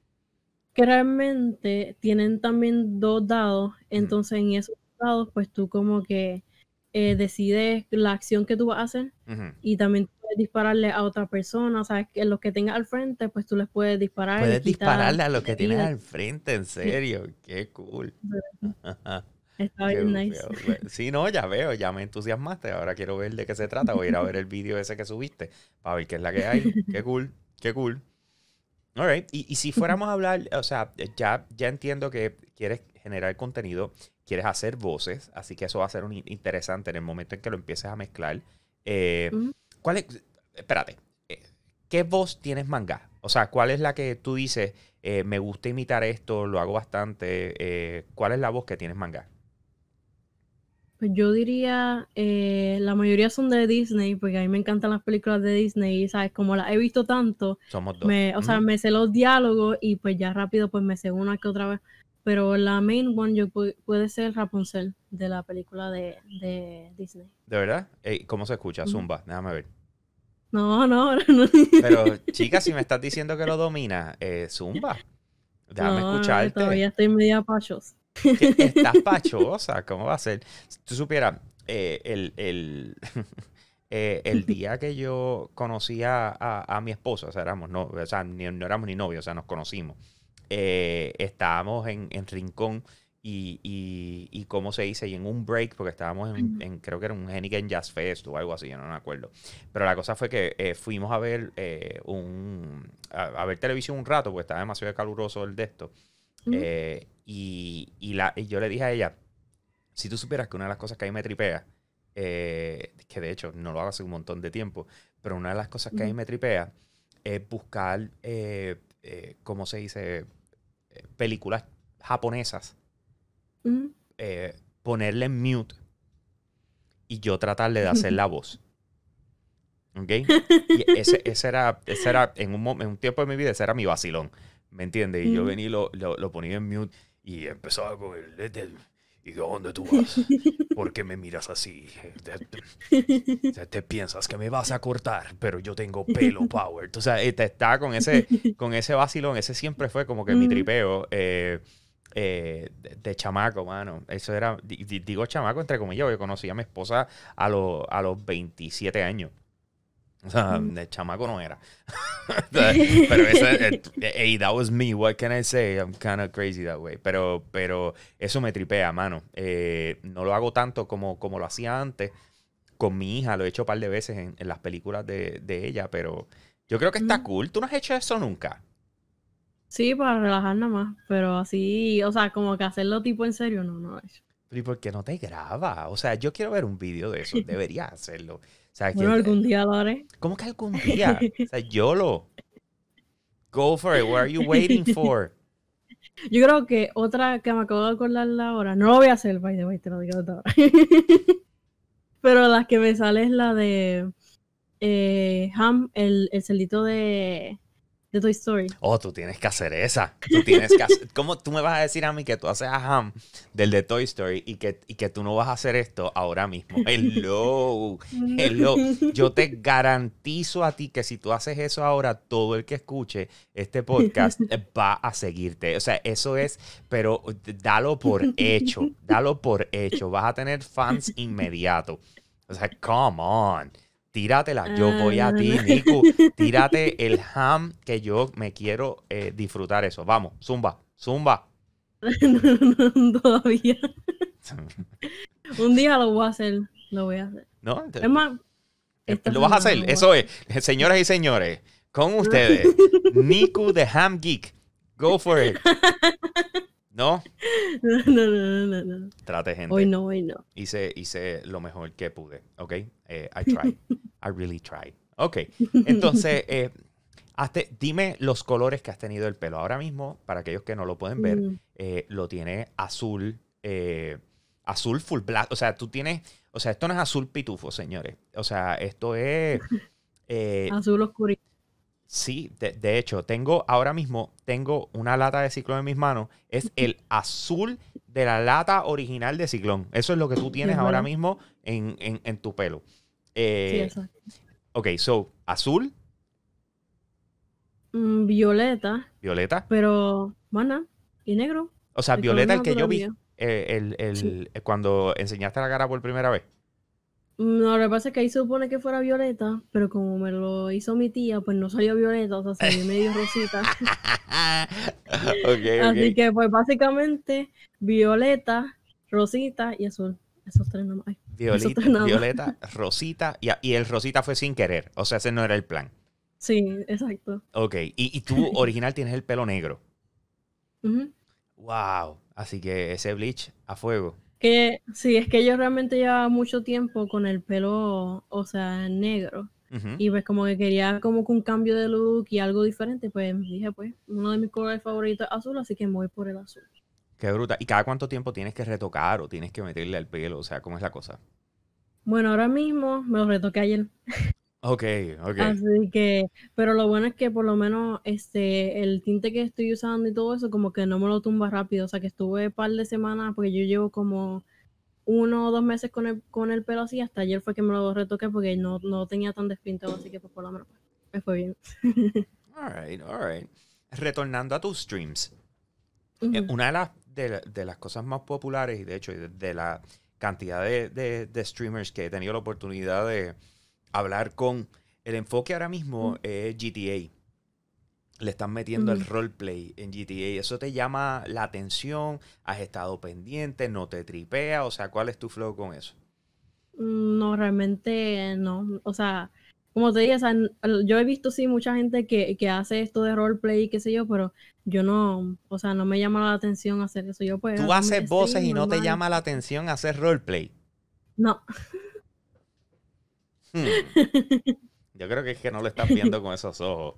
[SPEAKER 3] Que realmente tienen también dos dados, entonces en esos dados, pues tú como que eh, decides la acción que tú vas a hacer y también puedes dispararle a otra persona, sabes que los que tengas al frente, pues tú les puedes disparar.
[SPEAKER 2] Puedes dispararle a lo que tienes al frente, en serio. Qué cool.
[SPEAKER 3] Está bien nice.
[SPEAKER 2] Sí, no, ya veo, ya me entusiasmaste. Ahora quiero ver de qué se trata. Voy a ir a ver el vídeo ese que subiste para ver qué es la que hay. Qué cool, qué cool. All right. Y, y si fuéramos a hablar, o sea, ya, ya entiendo que quieres generar contenido, quieres hacer voces, así que eso va a ser un interesante en el momento en que lo empieces a mezclar. Eh. ¿Cuál es? Espérate. eh, ¿Qué voz tienes manga? O sea, ¿cuál es la que tú dices, eh, me gusta imitar esto, lo hago bastante? eh, ¿Cuál es la voz que tienes manga?
[SPEAKER 3] Pues yo diría, eh, la mayoría son de Disney, porque a mí me encantan las películas de Disney, y sabes, como las he visto tanto,
[SPEAKER 2] Somos dos.
[SPEAKER 3] me, o sea, me sé los diálogos y pues ya rápido pues me sé una que otra vez. Pero la main one yo pu- puede ser Rapunzel de la película de, de Disney.
[SPEAKER 2] ¿De verdad? Ey, ¿Cómo se escucha? Zumba, déjame ver.
[SPEAKER 3] No, no, no.
[SPEAKER 2] Pero, chica, si me estás diciendo que lo dominas, eh, Zumba. Déjame
[SPEAKER 3] no,
[SPEAKER 2] escucharte.
[SPEAKER 3] Todavía estoy media pachos.
[SPEAKER 2] Que estás pachosa, ¿cómo va a ser? Si tú supieras, eh, el, el, eh, el día que yo conocí a, a- a mi esposa, o sea, éramos no, o sea, ni- no éramos ni novios, o sea, nos conocimos. eh, estábamos en, en Rincón y, y, y, ¿cómo se dice? Y en un break, porque estábamos en, en- creo que era un Henigen Jazz Fest o algo así, yo no me acuerdo. Pero la cosa fue que eh, fuimos a ver eh, un, a, a ver televisión un rato, porque estaba demasiado caluroso el de esto. Eh, y, y la, y yo le dije a ella, si tú supieras que una de las cosas que a mí me tripea, eh, que de hecho no lo hago hace un montón de tiempo, pero una de las cosas que a mí me tripea es buscar, eh, eh, ¿cómo se dice? Películas japonesas, ponerle en mute y yo tratarle de hacer la voz. ¿Ok? Y ese, ese era, ese era en, un, en un tiempo de mi vida, ese era mi vacilón. ¿Me entiendes? Y yo venía y lo, lo, lo ponía en mute y empezaba con el... "Let it- ¿Y de dónde tú vas? ¿Por qué me miras así? Te, te- te piensas que me vas a cortar, pero yo tengo pelo power. O sea, eh, te estaba con ese, con ese vacilón. Ese siempre fue como que mi tripeo eh, eh, de, de chamaco, mano. Eso era, di- di- digo chamaco entre comillas, porque conocí a mi esposa a, los a los 27 años. O sea,
[SPEAKER 3] Mm.
[SPEAKER 2] de chamaco no era. pero ese, hey, that was me. What can I say? I'm kind of crazy that way. Pero, pero eso me tripea, mano. Eh, no lo hago tanto como, como lo hacía antes. Con mi hija lo he hecho un par de veces en, en las películas de, de ella, pero yo creo que está
[SPEAKER 3] Mm.
[SPEAKER 2] cool. ¿Tú no has hecho eso nunca?
[SPEAKER 3] Sí, para relajar nada más, pero así, o sea, como que hacerlo tipo en serio, no, no lo he hecho.
[SPEAKER 2] ¿y por qué no te graba? O sea, yo quiero ver un video de eso. Deberías hacerlo. Sea,
[SPEAKER 3] Bueno,
[SPEAKER 2] que-
[SPEAKER 3] algún día lo haré.
[SPEAKER 2] ¿Cómo que algún día? O sea, YOLO. Go for it. What are you waiting for?
[SPEAKER 3] Yo creo que otra que me acabo de acordar ahora, no lo voy a hacer, by the way, te lo digo de ahora. Pero la que me sale es la de eh, Ham, el, el celdito de, de Toy Story.
[SPEAKER 2] Oh, tú tienes que hacer esa. Tú tienes que hacer... ¿Cómo tú me vas a decir a mí que tú haces a Ham del de Toy Story y que, y que tú no vas a hacer esto ahora mismo? Hello. Hello. Yo te garantizo a ti que si tú haces eso ahora, todo el que escuche este podcast va a seguirte. O sea, eso es, pero dalo por hecho, dalo por hecho. Vas a tener fans inmediato. O sea, come on. Tíratela, yo voy a ti,
[SPEAKER 3] Ah.
[SPEAKER 2] Nico. Tírate el ham que yo me quiero eh, disfrutar eso. Vamos, zumba, zumba.
[SPEAKER 3] No, no, todavía. Un día lo voy a hacer, lo voy a hacer.
[SPEAKER 2] ¿No?
[SPEAKER 3] Es más, Esta
[SPEAKER 2] Lo vas a hacer, eso es. Señoras y señores, con ustedes, Niku de Ham Geek. Go for it. No,
[SPEAKER 3] No, no, no, no, no,
[SPEAKER 2] trate gente.
[SPEAKER 3] Hoy no, hoy no.
[SPEAKER 2] Hice, hice lo mejor que pude, ¿ok? Eh, I tried. I really tried. Ok, entonces, eh, hazte- dime los colores que has tenido el pelo. Ahora mismo, para aquellos que no lo pueden ver,
[SPEAKER 3] Mm,
[SPEAKER 2] eh, lo tiene azul, eh, azul full black. O sea, tú tienes, o sea, esto no es azul pitufo, señores. O sea, esto es...
[SPEAKER 3] Azul oscurito.
[SPEAKER 2] Sí, de, de hecho, tengo ahora mismo, tengo una lata de ciclón en mis manos. Es el azul de la lata original de ciclón. Eso es lo que tú tienes
[SPEAKER 3] Es
[SPEAKER 2] ahora mismo en, en- en tu pelo.
[SPEAKER 3] Sí,
[SPEAKER 2] Eh,
[SPEAKER 3] exacto.
[SPEAKER 2] ok, so, azul,
[SPEAKER 3] Mm, violeta,
[SPEAKER 2] violeta.
[SPEAKER 3] pero mana y negro.
[SPEAKER 2] O sea,
[SPEAKER 3] El
[SPEAKER 2] violeta el que yo vi eh, el, el-
[SPEAKER 3] Sí.
[SPEAKER 2] eh, cuando enseñaste la cara por primera vez.
[SPEAKER 3] No, lo que pasa es que ahí se supone que fuera violeta, pero como me lo hizo mi tía, pues no salió violeta, o sea, salió medio rosita. Así que, pues básicamente, violeta, rosita y azul. Esos tres nomás.
[SPEAKER 2] Violeta,
[SPEAKER 3] tres
[SPEAKER 2] rosita. Y, y el rosita fue sin querer. O sea, ese no era el plan.
[SPEAKER 3] Sí, exacto.
[SPEAKER 2] Ok, y, y tú original tienes el pelo negro. Wow. Así que ese bleach a fuego.
[SPEAKER 3] Que sí, es que yo realmente llevaba mucho tiempo con el pelo, o sea, negro. Y pues como que quería como que un cambio de look y algo diferente, pues dije, pues, uno de mis colores favoritos es azul, así que me voy por el azul.
[SPEAKER 2] Qué bruta. ¿Y cada cuánto tiempo tienes que retocar o tienes que meterle al pelo? O sea, ¿cómo es la cosa?
[SPEAKER 3] Bueno, ahora mismo me lo retoqué ayer.
[SPEAKER 2] Ok, ok.
[SPEAKER 3] Así que, pero lo bueno es que por lo menos este, el tinte que estoy usando y todo eso, como que no me lo tumba rápido. O sea que estuve un par de semanas, porque yo llevo como uno o dos meses con el, con el pelo así, hasta ayer fue que me lo retoqué porque no, no tenía tan despintado, así que pues por lo menos pues, me fue bien.
[SPEAKER 2] All right, all right. Retornando a tus streams. eh, una de las, de, de las cosas más populares y de hecho de, de la cantidad de, de- de streamers que he tenido la oportunidad de hablar con, el enfoque ahora mismo
[SPEAKER 3] Mm.
[SPEAKER 2] es GTA. Le están metiendo el
[SPEAKER 3] Ujú.
[SPEAKER 2] roleplay en GTA. ¿Eso te llama la atención? ¿Has estado pendiente? ¿No te tripea? O sea, ¿cuál es tu flow con eso?
[SPEAKER 3] Mm, No, realmente no. O sea, como te dije, o sea, yo he visto sí mucha gente que, que hace esto de roleplay y qué sé yo, pero yo no, o sea, no me llama la atención hacer eso. Yo pues
[SPEAKER 2] Tú haces voces y no te llama la atención hacer roleplay.
[SPEAKER 3] No.
[SPEAKER 2] Hmm. Yo creo que es que no lo estás viendo con esos ojos.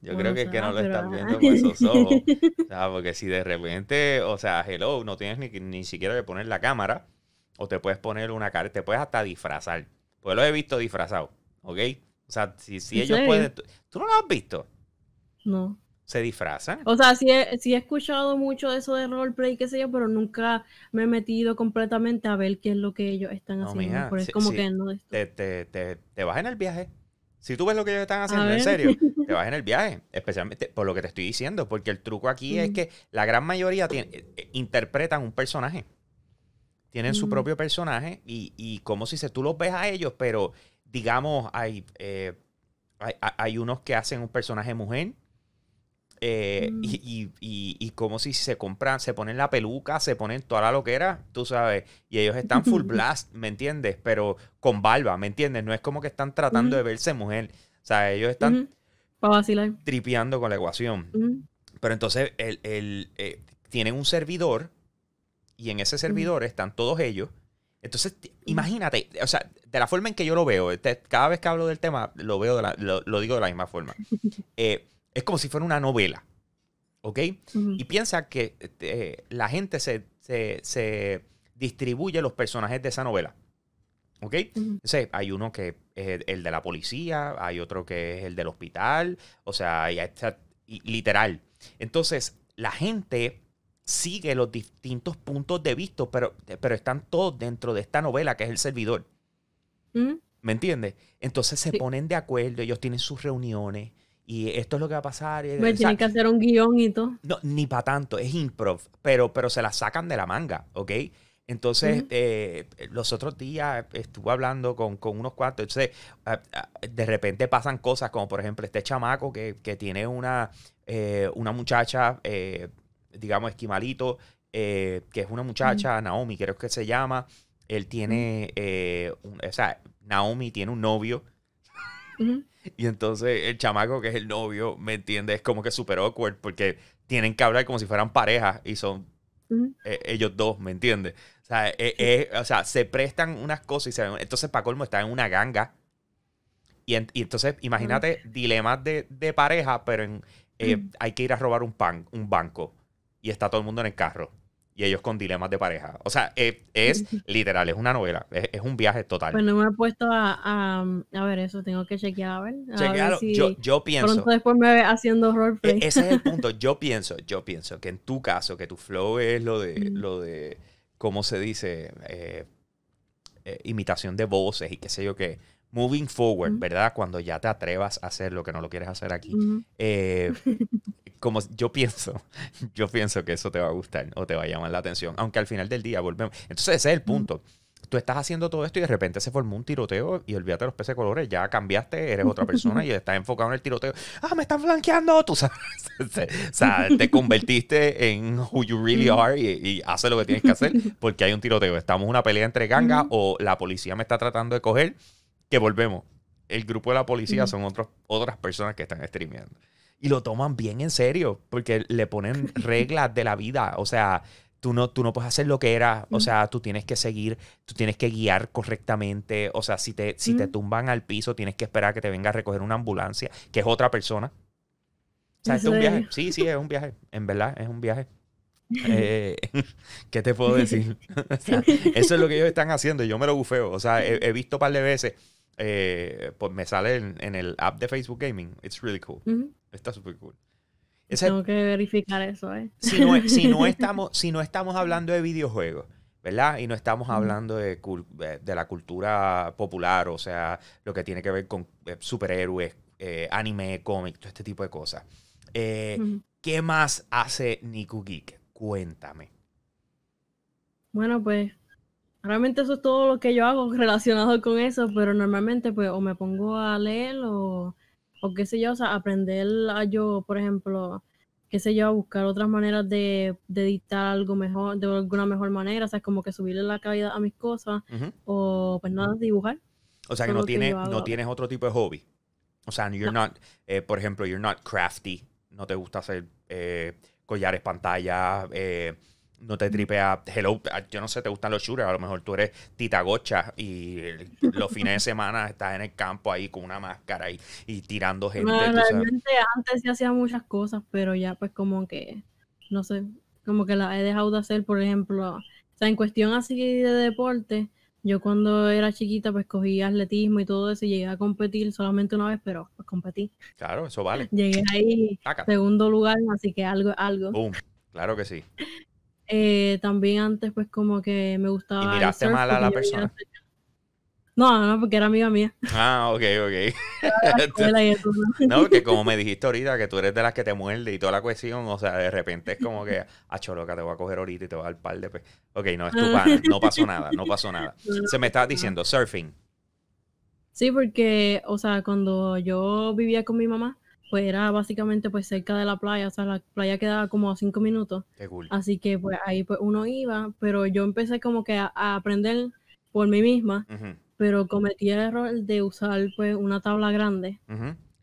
[SPEAKER 2] Yo
[SPEAKER 3] Bueno,
[SPEAKER 2] creo que es que no lo estás viendo con esos ojos. O sea, porque si de repente, o sea, hello, no tienes ni, ni siquiera que poner la cámara, o te puedes poner una cara, te puedes hasta disfrazar. Pues lo he visto disfrazado, ¿ok? O sea, si, si
[SPEAKER 3] ¿En
[SPEAKER 2] ellos
[SPEAKER 3] serio?
[SPEAKER 2] pueden. ¿tú, tú no lo has visto?
[SPEAKER 3] No.
[SPEAKER 2] Se disfrazan.
[SPEAKER 3] O sea, sí he, sí he escuchado mucho de eso de roleplay, qué sé yo, pero nunca me he metido completamente a ver qué es lo que ellos están
[SPEAKER 2] No,
[SPEAKER 3] haciendo.
[SPEAKER 2] mija, sí-
[SPEAKER 3] como que no.
[SPEAKER 2] Te, te, te, te vas en el viaje. Si tú ves lo que ellos están haciendo, en serio, te vas en el viaje. Especialmente por lo que te estoy diciendo. Porque el truco aquí es
[SPEAKER 3] Mm.
[SPEAKER 2] que la gran mayoría tiene- eh, eh, interpretan un personaje. Tienen su
[SPEAKER 3] Mm.
[SPEAKER 2] propio personaje y, y como si se, tú los ves a ellos, pero digamos, hay, eh, hay- hay unos que hacen un personaje mujer. Eh,
[SPEAKER 3] Mm.
[SPEAKER 2] y, y, y- y como si se compran, se ponen la peluca, se ponen toda la loquera, tú sabes, y ellos están full blast, ¿me entiendes? Pero con barba, ¿me entiendes? No es como que están tratando de verse mujer. O sea, ellos están tripeando con la ecuación. Pero entonces el, el, eh, tienen un servidor y en ese servidor están todos ellos. Entonces, imagínate, o sea, de la forma en que yo lo veo, este, cada vez que hablo del tema, lo veo, de la- lo, lo digo de la misma forma. Eh, es como si fuera una novela, ¿ok? Y piensa que eh, la gente se, se, se distribuye los personajes de esa novela. ¿Ok?
[SPEAKER 3] Ujú.
[SPEAKER 2] Entonces, hay uno que es el de la policía, hay otro que es el del hospital, o sea, hay esta- y- literal. Entonces, la gente sigue los distintos puntos de vista, pero, pero están todos dentro de esta novela que es el servidor. ¿Me entiendes? Entonces se
[SPEAKER 3] Sí.
[SPEAKER 2] ponen de acuerdo, ellos tienen sus reuniones y esto es lo que va a pasar. y-
[SPEAKER 3] Pues
[SPEAKER 2] o sea,
[SPEAKER 3] tienen que hacer un guion y todo.
[SPEAKER 2] no, ni para tanto, es improv, pero, pero se la sacan de la manga, ¿ok? Entonces, eh, los otros días estuve hablando con, con unos cuantos, entonces, ah, ah, de repente pasan cosas como, por ejemplo, este chamaco que, que tiene una, eh, una muchacha, eh, digamos, esquimalito, eh, que es una muchacha, Naomi creo que se llama, él tiene, eh, un- o sea, Naomi tiene un novio Y entonces el chamaco que es el novio, ¿me entiendes? Es como que súper awkward porque tienen que hablar como si fueran pareja y son eh, ellos dos, ¿me entiendes? O sea, eh, eh, o sea, se prestan unas cosas y se ven. Entonces, para colmo, está en una ganga. Y, en- y entonces, imagínate dilemas de, de pareja, pero en, hay que ir a robar un, pan, un banco. Y está todo el mundo en el carro. Y ellos con dilemas de pareja. O sea, eh, es literal, es una novela. Es, es un viaje total.
[SPEAKER 3] Pues no me he puesto a, a, a ver eso, tengo que chequear a ver. A ver
[SPEAKER 2] Chequéalo.
[SPEAKER 3] si
[SPEAKER 2] yo, yo pienso.
[SPEAKER 3] pronto después me ve haciendo
[SPEAKER 2] E-
[SPEAKER 3] roleplay.
[SPEAKER 2] Ese es el punto. Yo pienso, yo pienso que en tu caso, que tu flow es lo de,
[SPEAKER 3] Mm.
[SPEAKER 2] lo de ¿cómo se dice? Eh, eh, imitación de voces y qué sé yo qué. Moving forward. ¿verdad? Cuando ya te atrevas a hacer lo que no lo quieres hacer aquí. Eh, como yo pienso, yo pienso que eso te va a gustar o te va a llamar la atención. Aunque al final del día volvemos. Entonces ese es el punto. Tú estás haciendo todo esto y de repente se formó un tiroteo y olvídate de los peces de colores, ya cambiaste, eres otra persona y estás enfocado en el tiroteo. Ah, me están flanqueando, tú sabes. o sea, te convertiste en who you really are y, y haces lo que tienes que hacer porque hay un tiroteo. Estamos en una pelea entre gangas o la policía me está tratando de coger, que volvemos. El grupo de la policía son otros, otras personas que están streameando. Y lo toman bien en serio, porque le ponen reglas de la vida. O sea, tú no, tú no puedes hacer lo que era. O sea, tú tienes que seguir, tú tienes que guiar correctamente. O sea, si te, si te tumban al piso, tienes que esperar a que te venga a recoger una ambulancia, que es otra persona. O sea,
[SPEAKER 3] ¿En
[SPEAKER 2] esto es un viaje. Sí, sí, es un viaje. En verdad, es un viaje. Eh, ¿Qué te puedo decir? O sea, eso es lo que ellos están haciendo yo me lo bufeo. O sea, he, he visto un par de veces, eh, pues me sale en, en el app de Facebook Gaming. It's really cool. Está súper cool. Ese-
[SPEAKER 3] Tengo que verificar eso, ¿eh?
[SPEAKER 2] si, no, si, no estamos, si no estamos hablando de videojuegos, ¿verdad? Y no estamos hablando de, la cultura popular, o sea, lo que tiene que ver con eh, superhéroes, eh, anime, cómic, todo este tipo de cosas. Eh. ¿Qué más hace Niku Geek? Cuéntame.
[SPEAKER 3] Bueno, pues realmente eso es todo lo que yo hago relacionado con eso, pero normalmente pues o me pongo a leer o, o qué sé yo, o sea, aprender a yo, por ejemplo, qué sé yo, a buscar otras maneras de, de editar algo mejor, de alguna mejor manera, o sea, como que subirle la calidad a mis cosas o pues nada, dibujar.
[SPEAKER 2] O sea, que no,
[SPEAKER 3] que
[SPEAKER 2] tienes,
[SPEAKER 3] hago
[SPEAKER 2] no tienes otro tipo de hobby. O sea, you're not, eh, por ejemplo, you're not crafty. No te gusta hacer eh, collares, pantallas. eh, no te tripea. Hello, ah, yo no sé, te gustan los shooters. A lo mejor tú eres tita gocha y los fines de semana estás en el campo ahí con una máscara y, y tirando gente.
[SPEAKER 3] No,
[SPEAKER 2] tú sabes.
[SPEAKER 3] realmente antes sí hacía muchas cosas, pero ya pues como que, no sé, como que las he dejado de hacer, por ejemplo, o sea, en cuestión así de deporte, yo cuando era chiquita pues cogí atletismo y todo eso y llegué a competir solamente una vez, pero pues competí.
[SPEAKER 2] Claro, eso vale.
[SPEAKER 3] Llegué ahí
[SPEAKER 2] Sácate.
[SPEAKER 3] segundo lugar, así que algo, algo.
[SPEAKER 2] Boom. Claro que sí.
[SPEAKER 3] Eh, también antes pues como que me gustaba el
[SPEAKER 2] miraste
[SPEAKER 3] surf
[SPEAKER 2] mal a la persona?
[SPEAKER 3] No, no, porque era amiga mía.
[SPEAKER 2] Ah, ok, ok.
[SPEAKER 3] y ¿no?
[SPEAKER 2] Porque como me dijiste ahorita que tú eres de las que te muerde y toda la cuestión, o sea, de repente es como que, ah, choloca, te voy a coger ahorita y te voy a dar par de... pe-". Ok, no, es tu pana, no pasó nada, no pasó nada. Se me estaba diciendo, surfing.
[SPEAKER 3] Sí, porque, o sea, cuando yo vivía con mi mamá, pues era básicamente pues cerca de la playa, o sea, la playa quedaba como a cinco minutos,
[SPEAKER 2] Qué cool.
[SPEAKER 3] así que pues ahí pues uno iba, pero yo empecé como que a, a aprender por mí misma, pero cometí el error de usar pues una tabla grande,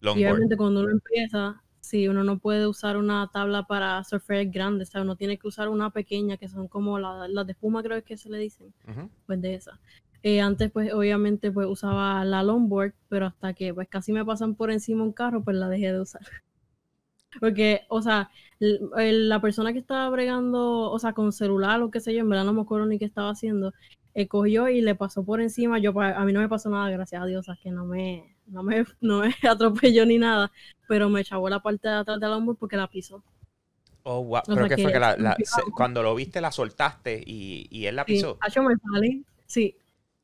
[SPEAKER 3] y obviamente cuando uno empieza, si uno no puede usar una tabla para surfear grande, o sea, uno tiene que usar una pequeña, que son como la- las de espuma creo que se le dicen pues de esa. Eh, antes pues obviamente pues usaba la longboard, pero hasta que pues casi me pasan por encima un carro, pues la dejé de usar. Porque, o sea, el- la persona que estaba bregando, o sea, con celular o qué sé yo, en verdad no me acuerdo ni qué estaba haciendo, eh, cogió y le pasó por encima, yo pues, a mí no me pasó nada, gracias a Dios, o sea, que no me, no me, no me atropelló ni nada, pero me echabó la parte de atrás de la longboard porque la pisó.
[SPEAKER 2] Oh, wow. Pero
[SPEAKER 3] sea
[SPEAKER 2] que fue
[SPEAKER 3] que-
[SPEAKER 2] la- la- se- cuando lo viste la soltaste y, y él la
[SPEAKER 3] Sí,
[SPEAKER 2] pisó.
[SPEAKER 3] Acho, me salí, sí.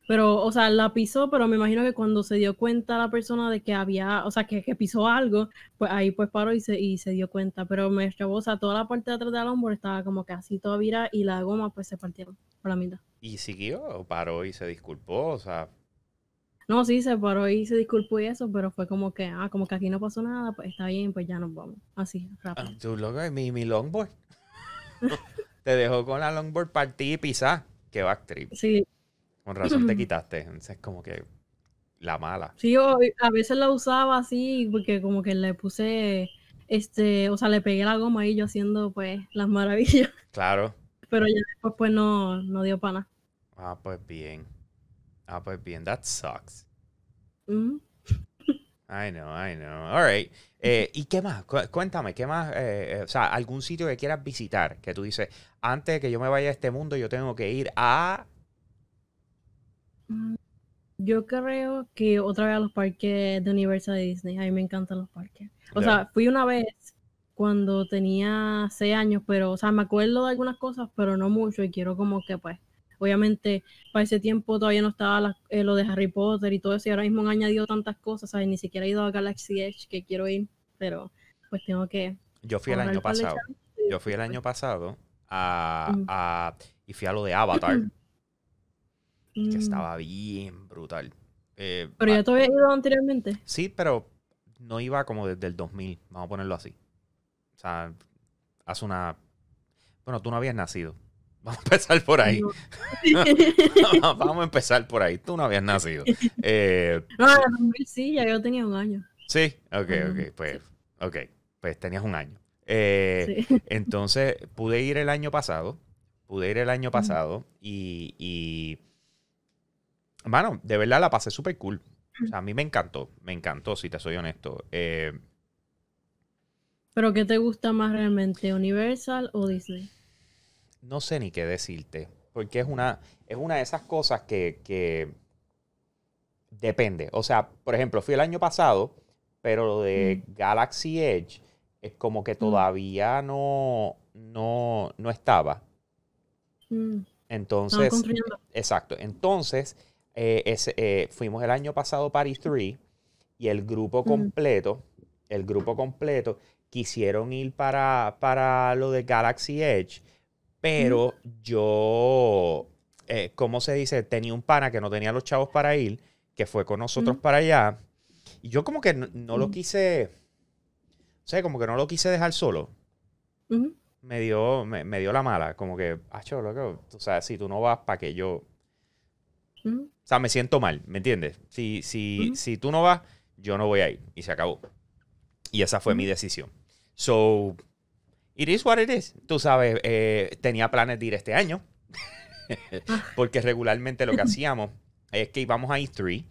[SPEAKER 3] Pero, o sea, la pisó, pero me imagino que cuando se dio cuenta la persona de que había, o sea, que, que pisó algo, pues ahí pues paró y se, y se dio cuenta. Pero me echó, o sea, toda la parte de atrás del hombro estaba como que así toda virada y la goma pues se partieron por la mitad.
[SPEAKER 2] Y siguió, o paró y se disculpó, o sea,
[SPEAKER 3] No, sí, se paró y se disculpó y eso, pero fue como que, ah, como que aquí no pasó nada, pues está bien, pues ya nos vamos. Así,
[SPEAKER 2] ah,
[SPEAKER 3] rápido.
[SPEAKER 2] tú loco, mi, mi longboard. te dejó con la longboard partida y pisar. Qué backtrip.
[SPEAKER 3] Sí,
[SPEAKER 2] Con razón te quitaste. Entonces, como que la mala.
[SPEAKER 3] Sí, yo a veces la usaba así porque como que le puse, este, o sea, le pegué la goma y yo haciendo pues las maravillas.
[SPEAKER 2] Claro.
[SPEAKER 3] Pero ya después pues no, no dio pana.
[SPEAKER 2] Ah, pues bien. Ah, pues bien. That sucks.
[SPEAKER 3] Mm.
[SPEAKER 2] I know, I know. All right. Eh, ¿Y qué más? Cu- Cuéntame, ¿qué más? eh, eh, o sea, algún sitio que quieras visitar, que tú dices, antes de que yo me vaya a este mundo, yo tengo que ir a...
[SPEAKER 3] Mm, Yo creo que otra vez a los parques de Universal de Disney. A mí me encantan los parques. O sea, fui una vez cuando tenía seis años, pero, o sea, me acuerdo de algunas cosas, pero no mucho. Y quiero como que, pues, obviamente, para ese tiempo todavía no estaba la- eh, lo de Harry Potter y todo eso. Y ahora mismo han añadido tantas cosas, ¿sabes? Ni siquiera he ido a Galaxy Edge, que quiero ir, pero pues tengo que...
[SPEAKER 2] Yo fui el año pasado. Yo fui el año pasado a,
[SPEAKER 3] Mm.
[SPEAKER 2] a- y fui a lo de Avatar, que
[SPEAKER 3] mm,
[SPEAKER 2] estaba bien brutal. Eh,
[SPEAKER 3] Pero ya te había ido anteriormente.
[SPEAKER 2] Sí, pero no iba como desde el 2000, vamos a ponerlo así. O sea, hace una... Bueno, tú no habías nacido. Vamos a empezar por ahí.
[SPEAKER 3] No.
[SPEAKER 2] Vamos a empezar por ahí. Tú no habías nacido. Eh,
[SPEAKER 3] No, en el 2000 sí, ya yo tenía un año.
[SPEAKER 2] sí, ok, ok, pues, ok, pues tenías un año. Eh,
[SPEAKER 3] Sí.
[SPEAKER 2] Entonces, pude ir el año pasado. Pude ir el año pasado y, y. Bueno, de verdad la pasé súper cool. O sea, a mí me encantó. Me encantó, si te soy honesto. Eh,
[SPEAKER 3] Pero ¿qué te gusta más realmente, Universal o Disney?
[SPEAKER 2] no sé ni qué decirte. Porque es una, es una de esas cosas que, que depende. O sea, por ejemplo, fui el año pasado, pero lo de Galaxy Edge es como que todavía no, no, no estaba.
[SPEAKER 3] Mm,
[SPEAKER 2] Entonces, exacto. Entonces, eh, ese, eh, fuimos el año pasado para E3 y el grupo completo, el grupo completo, quisieron ir para, para lo de Galaxy Edge, pero yo, eh, ¿cómo se dice? Tenía un pana que no tenía los chavos para ir, que fue con nosotros para allá, y yo como que no, no lo quise, o sea, como que no lo quise dejar solo me dio, me, me dio la mala. Como que, acho, loco, tú sabes, si tú no vas, ¿para que yo? O sea, me siento mal, ¿me entiendes? Si, si, si tú no vas, yo no voy a ir. Y se acabó. Y esa fue mi decisión. So, it is what it is. Tú sabes, eh, tenía planes de ir este año. porque regularmente lo que hacíamos es que íbamos a E3.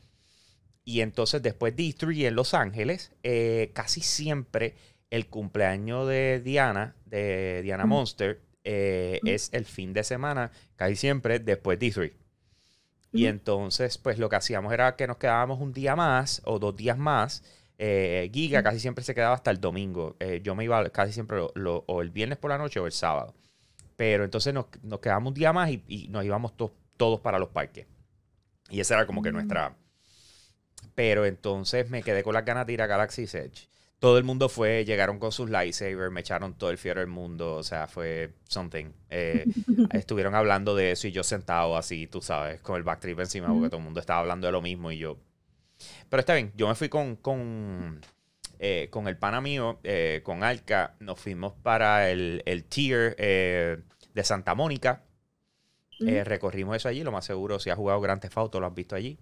[SPEAKER 2] Y entonces después de E3 en Los Ángeles, eh, casi siempre el cumpleaños de Diana, de Diana. Monster, eh, es el fin de semana, casi siempre después de E3. Y entonces, pues lo que hacíamos era que nos quedábamos un día más o dos días más. Eh, Giga casi siempre se quedaba hasta el domingo. Eh, yo me iba casi siempre lo- lo- o el viernes por la noche o el sábado. Pero entonces nos, nos quedábamos un día más y, y nos íbamos to- todos para los parques. Y esa era como que
[SPEAKER 3] Mm.
[SPEAKER 2] nuestra... Pero entonces me quedé con las ganas de ir a Galaxy's Edge. Todo el mundo fue, llegaron con sus lightsabers, me echaron todo el fierro del mundo. O sea, fue something. Eh, estuvieron hablando de eso y yo sentado así, tú sabes, con el backtrip encima, porque todo el mundo estaba hablando de lo mismo y yo. Pero está bien, yo me fui con, con, eh, con el pana mío, eh, con Alca, nos fuimos para el, el tier de Santa Mónica. Eh, recorrimos eso allí, lo más seguro, si has jugado Grand Theft Auto, lo has visto allí.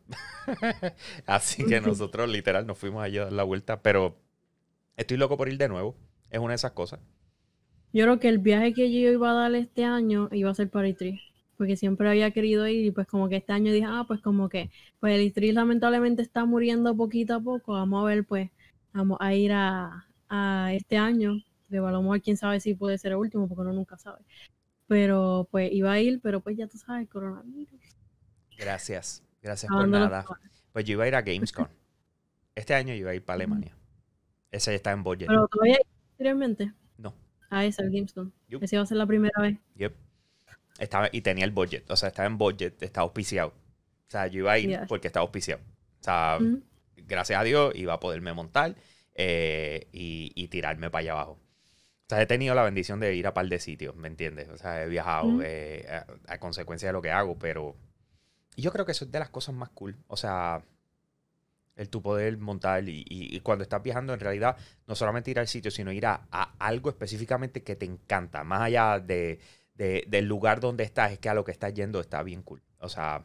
[SPEAKER 2] Así que nosotros literal nos fuimos allí a dar la vuelta, pero estoy loco por ir de nuevo. Es una de esas cosas.
[SPEAKER 3] Yo creo que el viaje que yo iba a dar este año iba a ser para E3, porque siempre había querido ir y pues como que este año dije, ah, pues como que, pues el E3 lamentablemente está muriendo poquito a poco, vamos a ver, pues, vamos a ir a, a este año, de a lo mejor quién sabe si puede ser el último, porque uno nunca sabe. Pero pues iba a ir, pero pues ya tú sabes, coronavirus.
[SPEAKER 2] Gracias, gracias por nada. Pues yo iba a ir a Gamescom. Este año yo iba a ir para Alemania. Ese está en budget.
[SPEAKER 3] Pero todavía anteriormente.
[SPEAKER 2] No.
[SPEAKER 3] A esa, el Gamescom.
[SPEAKER 2] Yup.
[SPEAKER 3] Esa iba a ser la primera vez.
[SPEAKER 2] Yep. Estaba, y tenía el budget. O sea, estaba en budget, estaba auspiciado. O sea, yo iba a ir
[SPEAKER 3] Yes.
[SPEAKER 2] porque estaba auspiciado. O sea,
[SPEAKER 3] Ujú.
[SPEAKER 2] gracias a Dios iba a poderme montar eh, y, y tirarme para allá abajo. O sea, he tenido la bendición de ir a par de sitios, ¿me entiendes? O sea, he viajado
[SPEAKER 3] Ujú.
[SPEAKER 2] eh, a, a consecuencia de lo que hago, pero y yo creo que eso es de las cosas más cool. O sea, el tu poder montar y, y- y cuando estás viajando, en realidad, no solamente ir al sitio, sino ir a, a algo específicamente que te encanta, más allá de, de- del lugar donde estás, es que a lo que estás yendo está bien cool. O sea,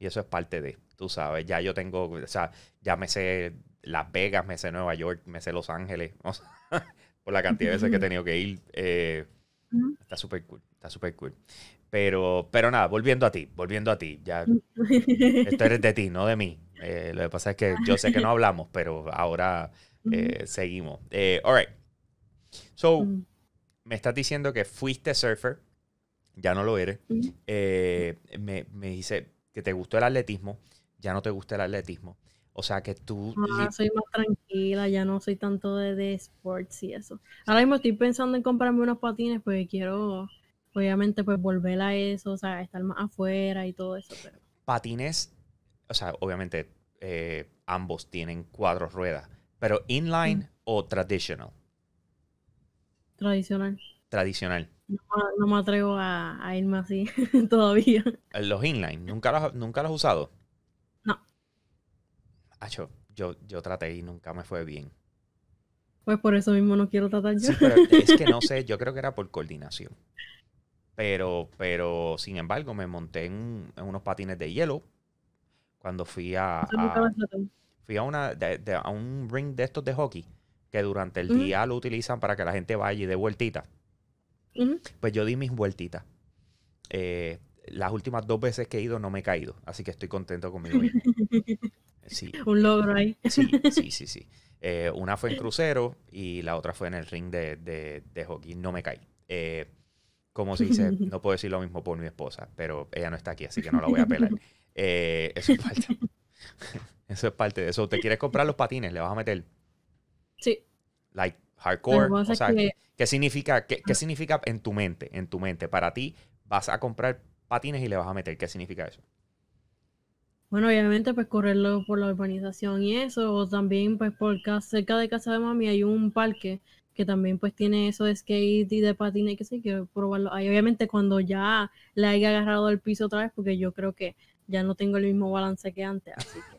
[SPEAKER 2] y eso es parte de. tú sabes, ya yo tengo, o sea, ya me sé Las Vegas, me sé Nueva York, me sé Los Ángeles, o sea, por la cantidad de veces que he tenido que ir. eh, está súper cool, está súper cool. Pero, pero nada, volviendo a ti, volviendo a ti, ya esto eres de ti, no de mí. Eh, lo que pasa es que yo sé que no hablamos, pero ahora eh, seguimos. Eh, all right. So,
[SPEAKER 3] Ujú.
[SPEAKER 2] me estás diciendo que fuiste surfer, ya no lo eres. Eh, me, me dice que te gustó el atletismo, ya no te gusta el atletismo. O sea que tú...
[SPEAKER 3] Ahora soy más tranquila, ya no soy tanto de, de sports y eso. Ahora mismo estoy pensando en comprarme unos patines porque quiero, obviamente, pues volver a eso, o sea, estar más afuera y todo eso, pero
[SPEAKER 2] patines, o sea, obviamente eh, ambos tienen cuatro ruedas, pero inline o traditional,
[SPEAKER 3] tradicional.
[SPEAKER 2] tradicional.
[SPEAKER 3] No, no me atrevo a, a irme así todavía.
[SPEAKER 2] Eh, Los inline, ¿nunca los, nunca los has usado?
[SPEAKER 3] No.
[SPEAKER 2] Acho, yo, yo traté y nunca me fue bien.
[SPEAKER 3] Pues por eso mismo no quiero tratar yo.
[SPEAKER 2] Sí, pero es que no sé, yo creo que era por coordinación. Pero, pero, sin embargo, me monté en, en unos patines de hielo cuando fui a, a- fui a, una, de- de- a un ring de estos de hockey que durante el
[SPEAKER 3] Ujú.
[SPEAKER 2] día lo utilizan para que la gente vaya y dé vueltitas.
[SPEAKER 3] Ujú.
[SPEAKER 2] Pues yo di mis vueltitas. Eh, las últimas dos veces que he ido no me he caído, así que estoy contento conmigo. Sí,
[SPEAKER 3] Un logro ahí.
[SPEAKER 2] sí, sí, sí, sí. Eh, una fue en crucero y la otra fue en el ring de, de- de hockey. No me caí. Eh, como se dice, no puedo decir lo mismo por mi esposa, pero ella no está aquí, así que no la voy a pelar. Eh, eso es parte. Eso es parte de eso. ¿Te quieres comprar los patines? ¿Le vas a meter
[SPEAKER 3] Sí.
[SPEAKER 2] like hardcore? O sea,
[SPEAKER 3] que-
[SPEAKER 2] ¿qué significa, qué, qué significa en tu mente? En tu mente, para ti, vas a comprar patines y le vas a meter. ¿Qué significa eso?
[SPEAKER 3] Bueno, obviamente, pues correrlo por la urbanización y eso, o también, pues por ca- cerca de casa de mami hay un parque que también pues tiene eso de skate y de patines, que sí, quiero probarlo. Ahí obviamente cuando ya le haya agarrado el piso otra vez, porque yo creo que ya no tengo el mismo balance que antes, así que...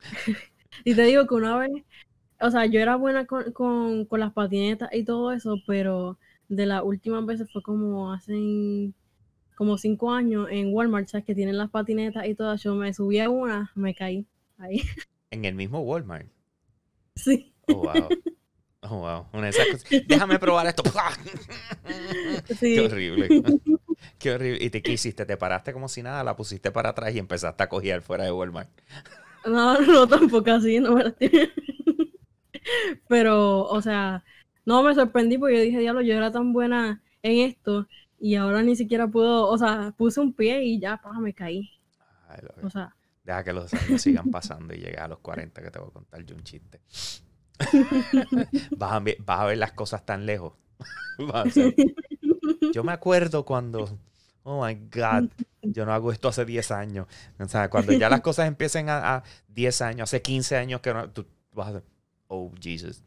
[SPEAKER 3] y te digo que una vez, o sea, yo era buena con, con, con las patinetas y todo eso, pero de las últimas veces fue como hace como cinco años en Walmart, ¿sabes? Que tienen las patinetas y todo. Yo me subí a una, me caí. Ahí.
[SPEAKER 2] En el mismo Walmart.
[SPEAKER 3] Sí.
[SPEAKER 2] Oh, wow. Oh, wow. Una de esas cosas. Déjame probar esto.
[SPEAKER 3] Sí.
[SPEAKER 2] Qué horrible. Qué horrible. ¿Y te qué hiciste? ¿Te paraste como si nada? ¿La pusiste para atrás y empezaste a cojear fuera de Walmart?
[SPEAKER 3] No, no, tampoco así, no me. Pero, o sea, no me sorprendí porque yo dije, diablo, yo era tan buena en esto y ahora ni siquiera puedo, o sea, puse un pie y ya, pa, me caí.
[SPEAKER 2] Ay, lo-
[SPEAKER 3] O sea,
[SPEAKER 2] Deja que los años sigan pasando y llegues a los 40 que te voy a contar yo un chiste. vas, a, ver- vas a ver las cosas tan lejos. Vas a ser- Yo me acuerdo cuando, oh my God, yo no hago esto hace 10 años. O sea, cuando ya las cosas empiecen a, a 10 años, hace 15 años que no, tú vas a hacer, oh Jesus.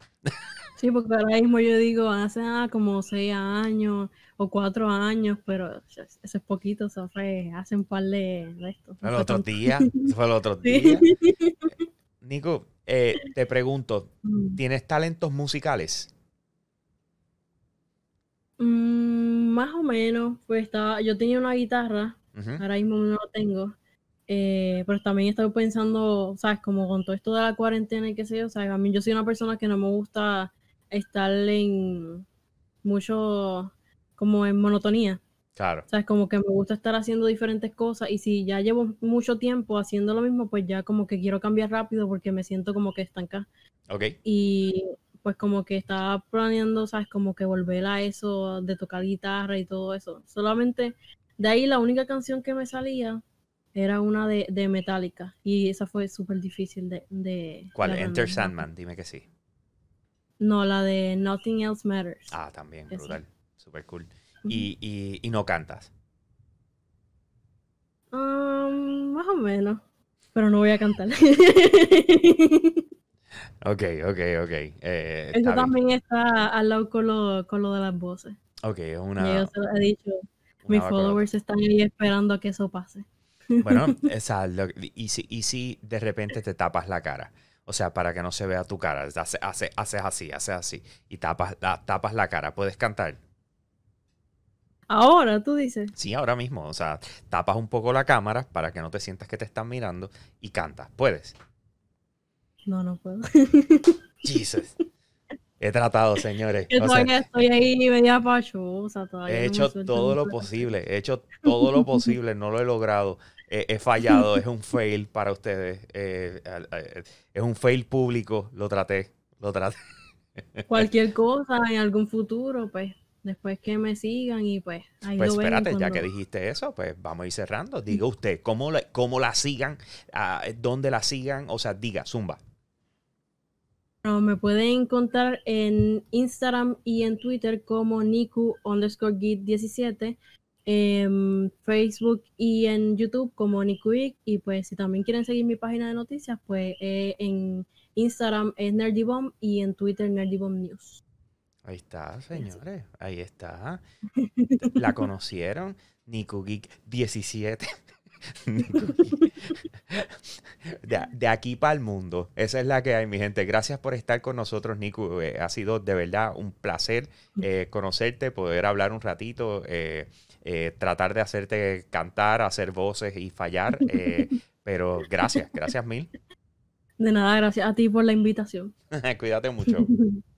[SPEAKER 3] sí, porque ahora mismo yo digo, hace ah, como seis años o cuatro años, pero eso es poquito, eso fue hace un par de, de estos. no
[SPEAKER 2] El otro día, eso fue el otro
[SPEAKER 3] Sí.
[SPEAKER 2] día. Nico, eh, te pregunto,
[SPEAKER 3] Mm.
[SPEAKER 2] ¿tienes talentos musicales?
[SPEAKER 3] Mm, más o menos, pues estaba, yo tenía una guitarra, ahora mismo no la tengo, eh, pero también estaba pensando, ¿sabes? Como con todo esto de la cuarentena y qué sé yo, ¿sabes? A mí yo soy una persona que no me gusta estar en mucho, como en monotonía,
[SPEAKER 2] Claro.
[SPEAKER 3] ¿sabes? Como que me gusta estar haciendo diferentes cosas y si ya llevo mucho tiempo haciendo lo mismo, pues ya como que quiero cambiar rápido porque me siento como que estancada.
[SPEAKER 2] Ok.
[SPEAKER 3] Y pues como que estaba planeando, ¿sabes? Como que volver a eso de tocar guitarra y todo eso. Solamente de ahí la única canción que me salía era una de, de Metallica. Y esa fue súper difícil de, de...
[SPEAKER 2] ¿Cuál?
[SPEAKER 3] de
[SPEAKER 2] Enter. Sandman, dime que sí.
[SPEAKER 3] No, la de Nothing Else Matters.
[SPEAKER 2] Ah, también, brutal. Super cool. Y, y, y no cantas.
[SPEAKER 3] Um, más o menos. Pero no voy a cantar.
[SPEAKER 2] Ok, ok, ok. Eh,
[SPEAKER 3] Eso
[SPEAKER 2] está bien.
[SPEAKER 3] también está al lado con lo, con lo de las voces.
[SPEAKER 2] Ok, es una.
[SPEAKER 3] yo se lo he dicho. Mis followers están ahí esperando a que eso pase.
[SPEAKER 2] Bueno, esa, lo- y, si, y si de repente te tapas la cara, o sea, para que no se vea tu cara, hace- hace- haces así, haces así, y tapas la, tapas la cara, ¿puedes cantar?
[SPEAKER 3] Ahora, tú dices.
[SPEAKER 2] Sí, ahora mismo. O sea, tapas un poco la cámara para que no te sientas que te están mirando y cantas. ¿Puedes?
[SPEAKER 3] No, no puedo.
[SPEAKER 2] Jesus. He tratado, señores.
[SPEAKER 3] Yo
[SPEAKER 2] O sea,
[SPEAKER 3] todavía estoy ahí media pachosa. Todavía
[SPEAKER 2] he hecho todo lo posible. He hecho todo lo posible. No lo he logrado. Eh, he fallado. Es un fail para ustedes. Eh, eh, es un fail público. Lo traté. Lo traté.
[SPEAKER 3] Cualquier cosa en algún futuro, pues, después que me sigan y pues ahí
[SPEAKER 2] Pues
[SPEAKER 3] lo
[SPEAKER 2] espérate, ya que dijiste eso, pues vamos a ir cerrando. Diga usted, ¿cómo, la- cómo la sigan? Ah, ¿Dónde la sigan? O sea, diga, Zumba.
[SPEAKER 3] Bueno, me pueden encontrar en Instagram y en Twitter como Niku underscore git 17, en Facebook y en YouTube como Nikuik. Y pues si también quieren seguir mi página de noticias, pues eh, en Instagram es Nerdybomb y en Twitter Nerdybomb News.
[SPEAKER 2] Ahí está, señores. Ahí está. ¿La conocieron? Nico Geek 17. De, de aquí para el mundo. Esa es la que hay, mi gente. Gracias por estar con nosotros, Nico. Eh, ha sido de verdad un placer eh, conocerte, poder hablar un ratito, eh, tratar de hacerte cantar, hacer voces y fallar. pero gracias, gracias mil.
[SPEAKER 3] De nada, gracias a ti por la invitación.
[SPEAKER 2] Cuídate mucho.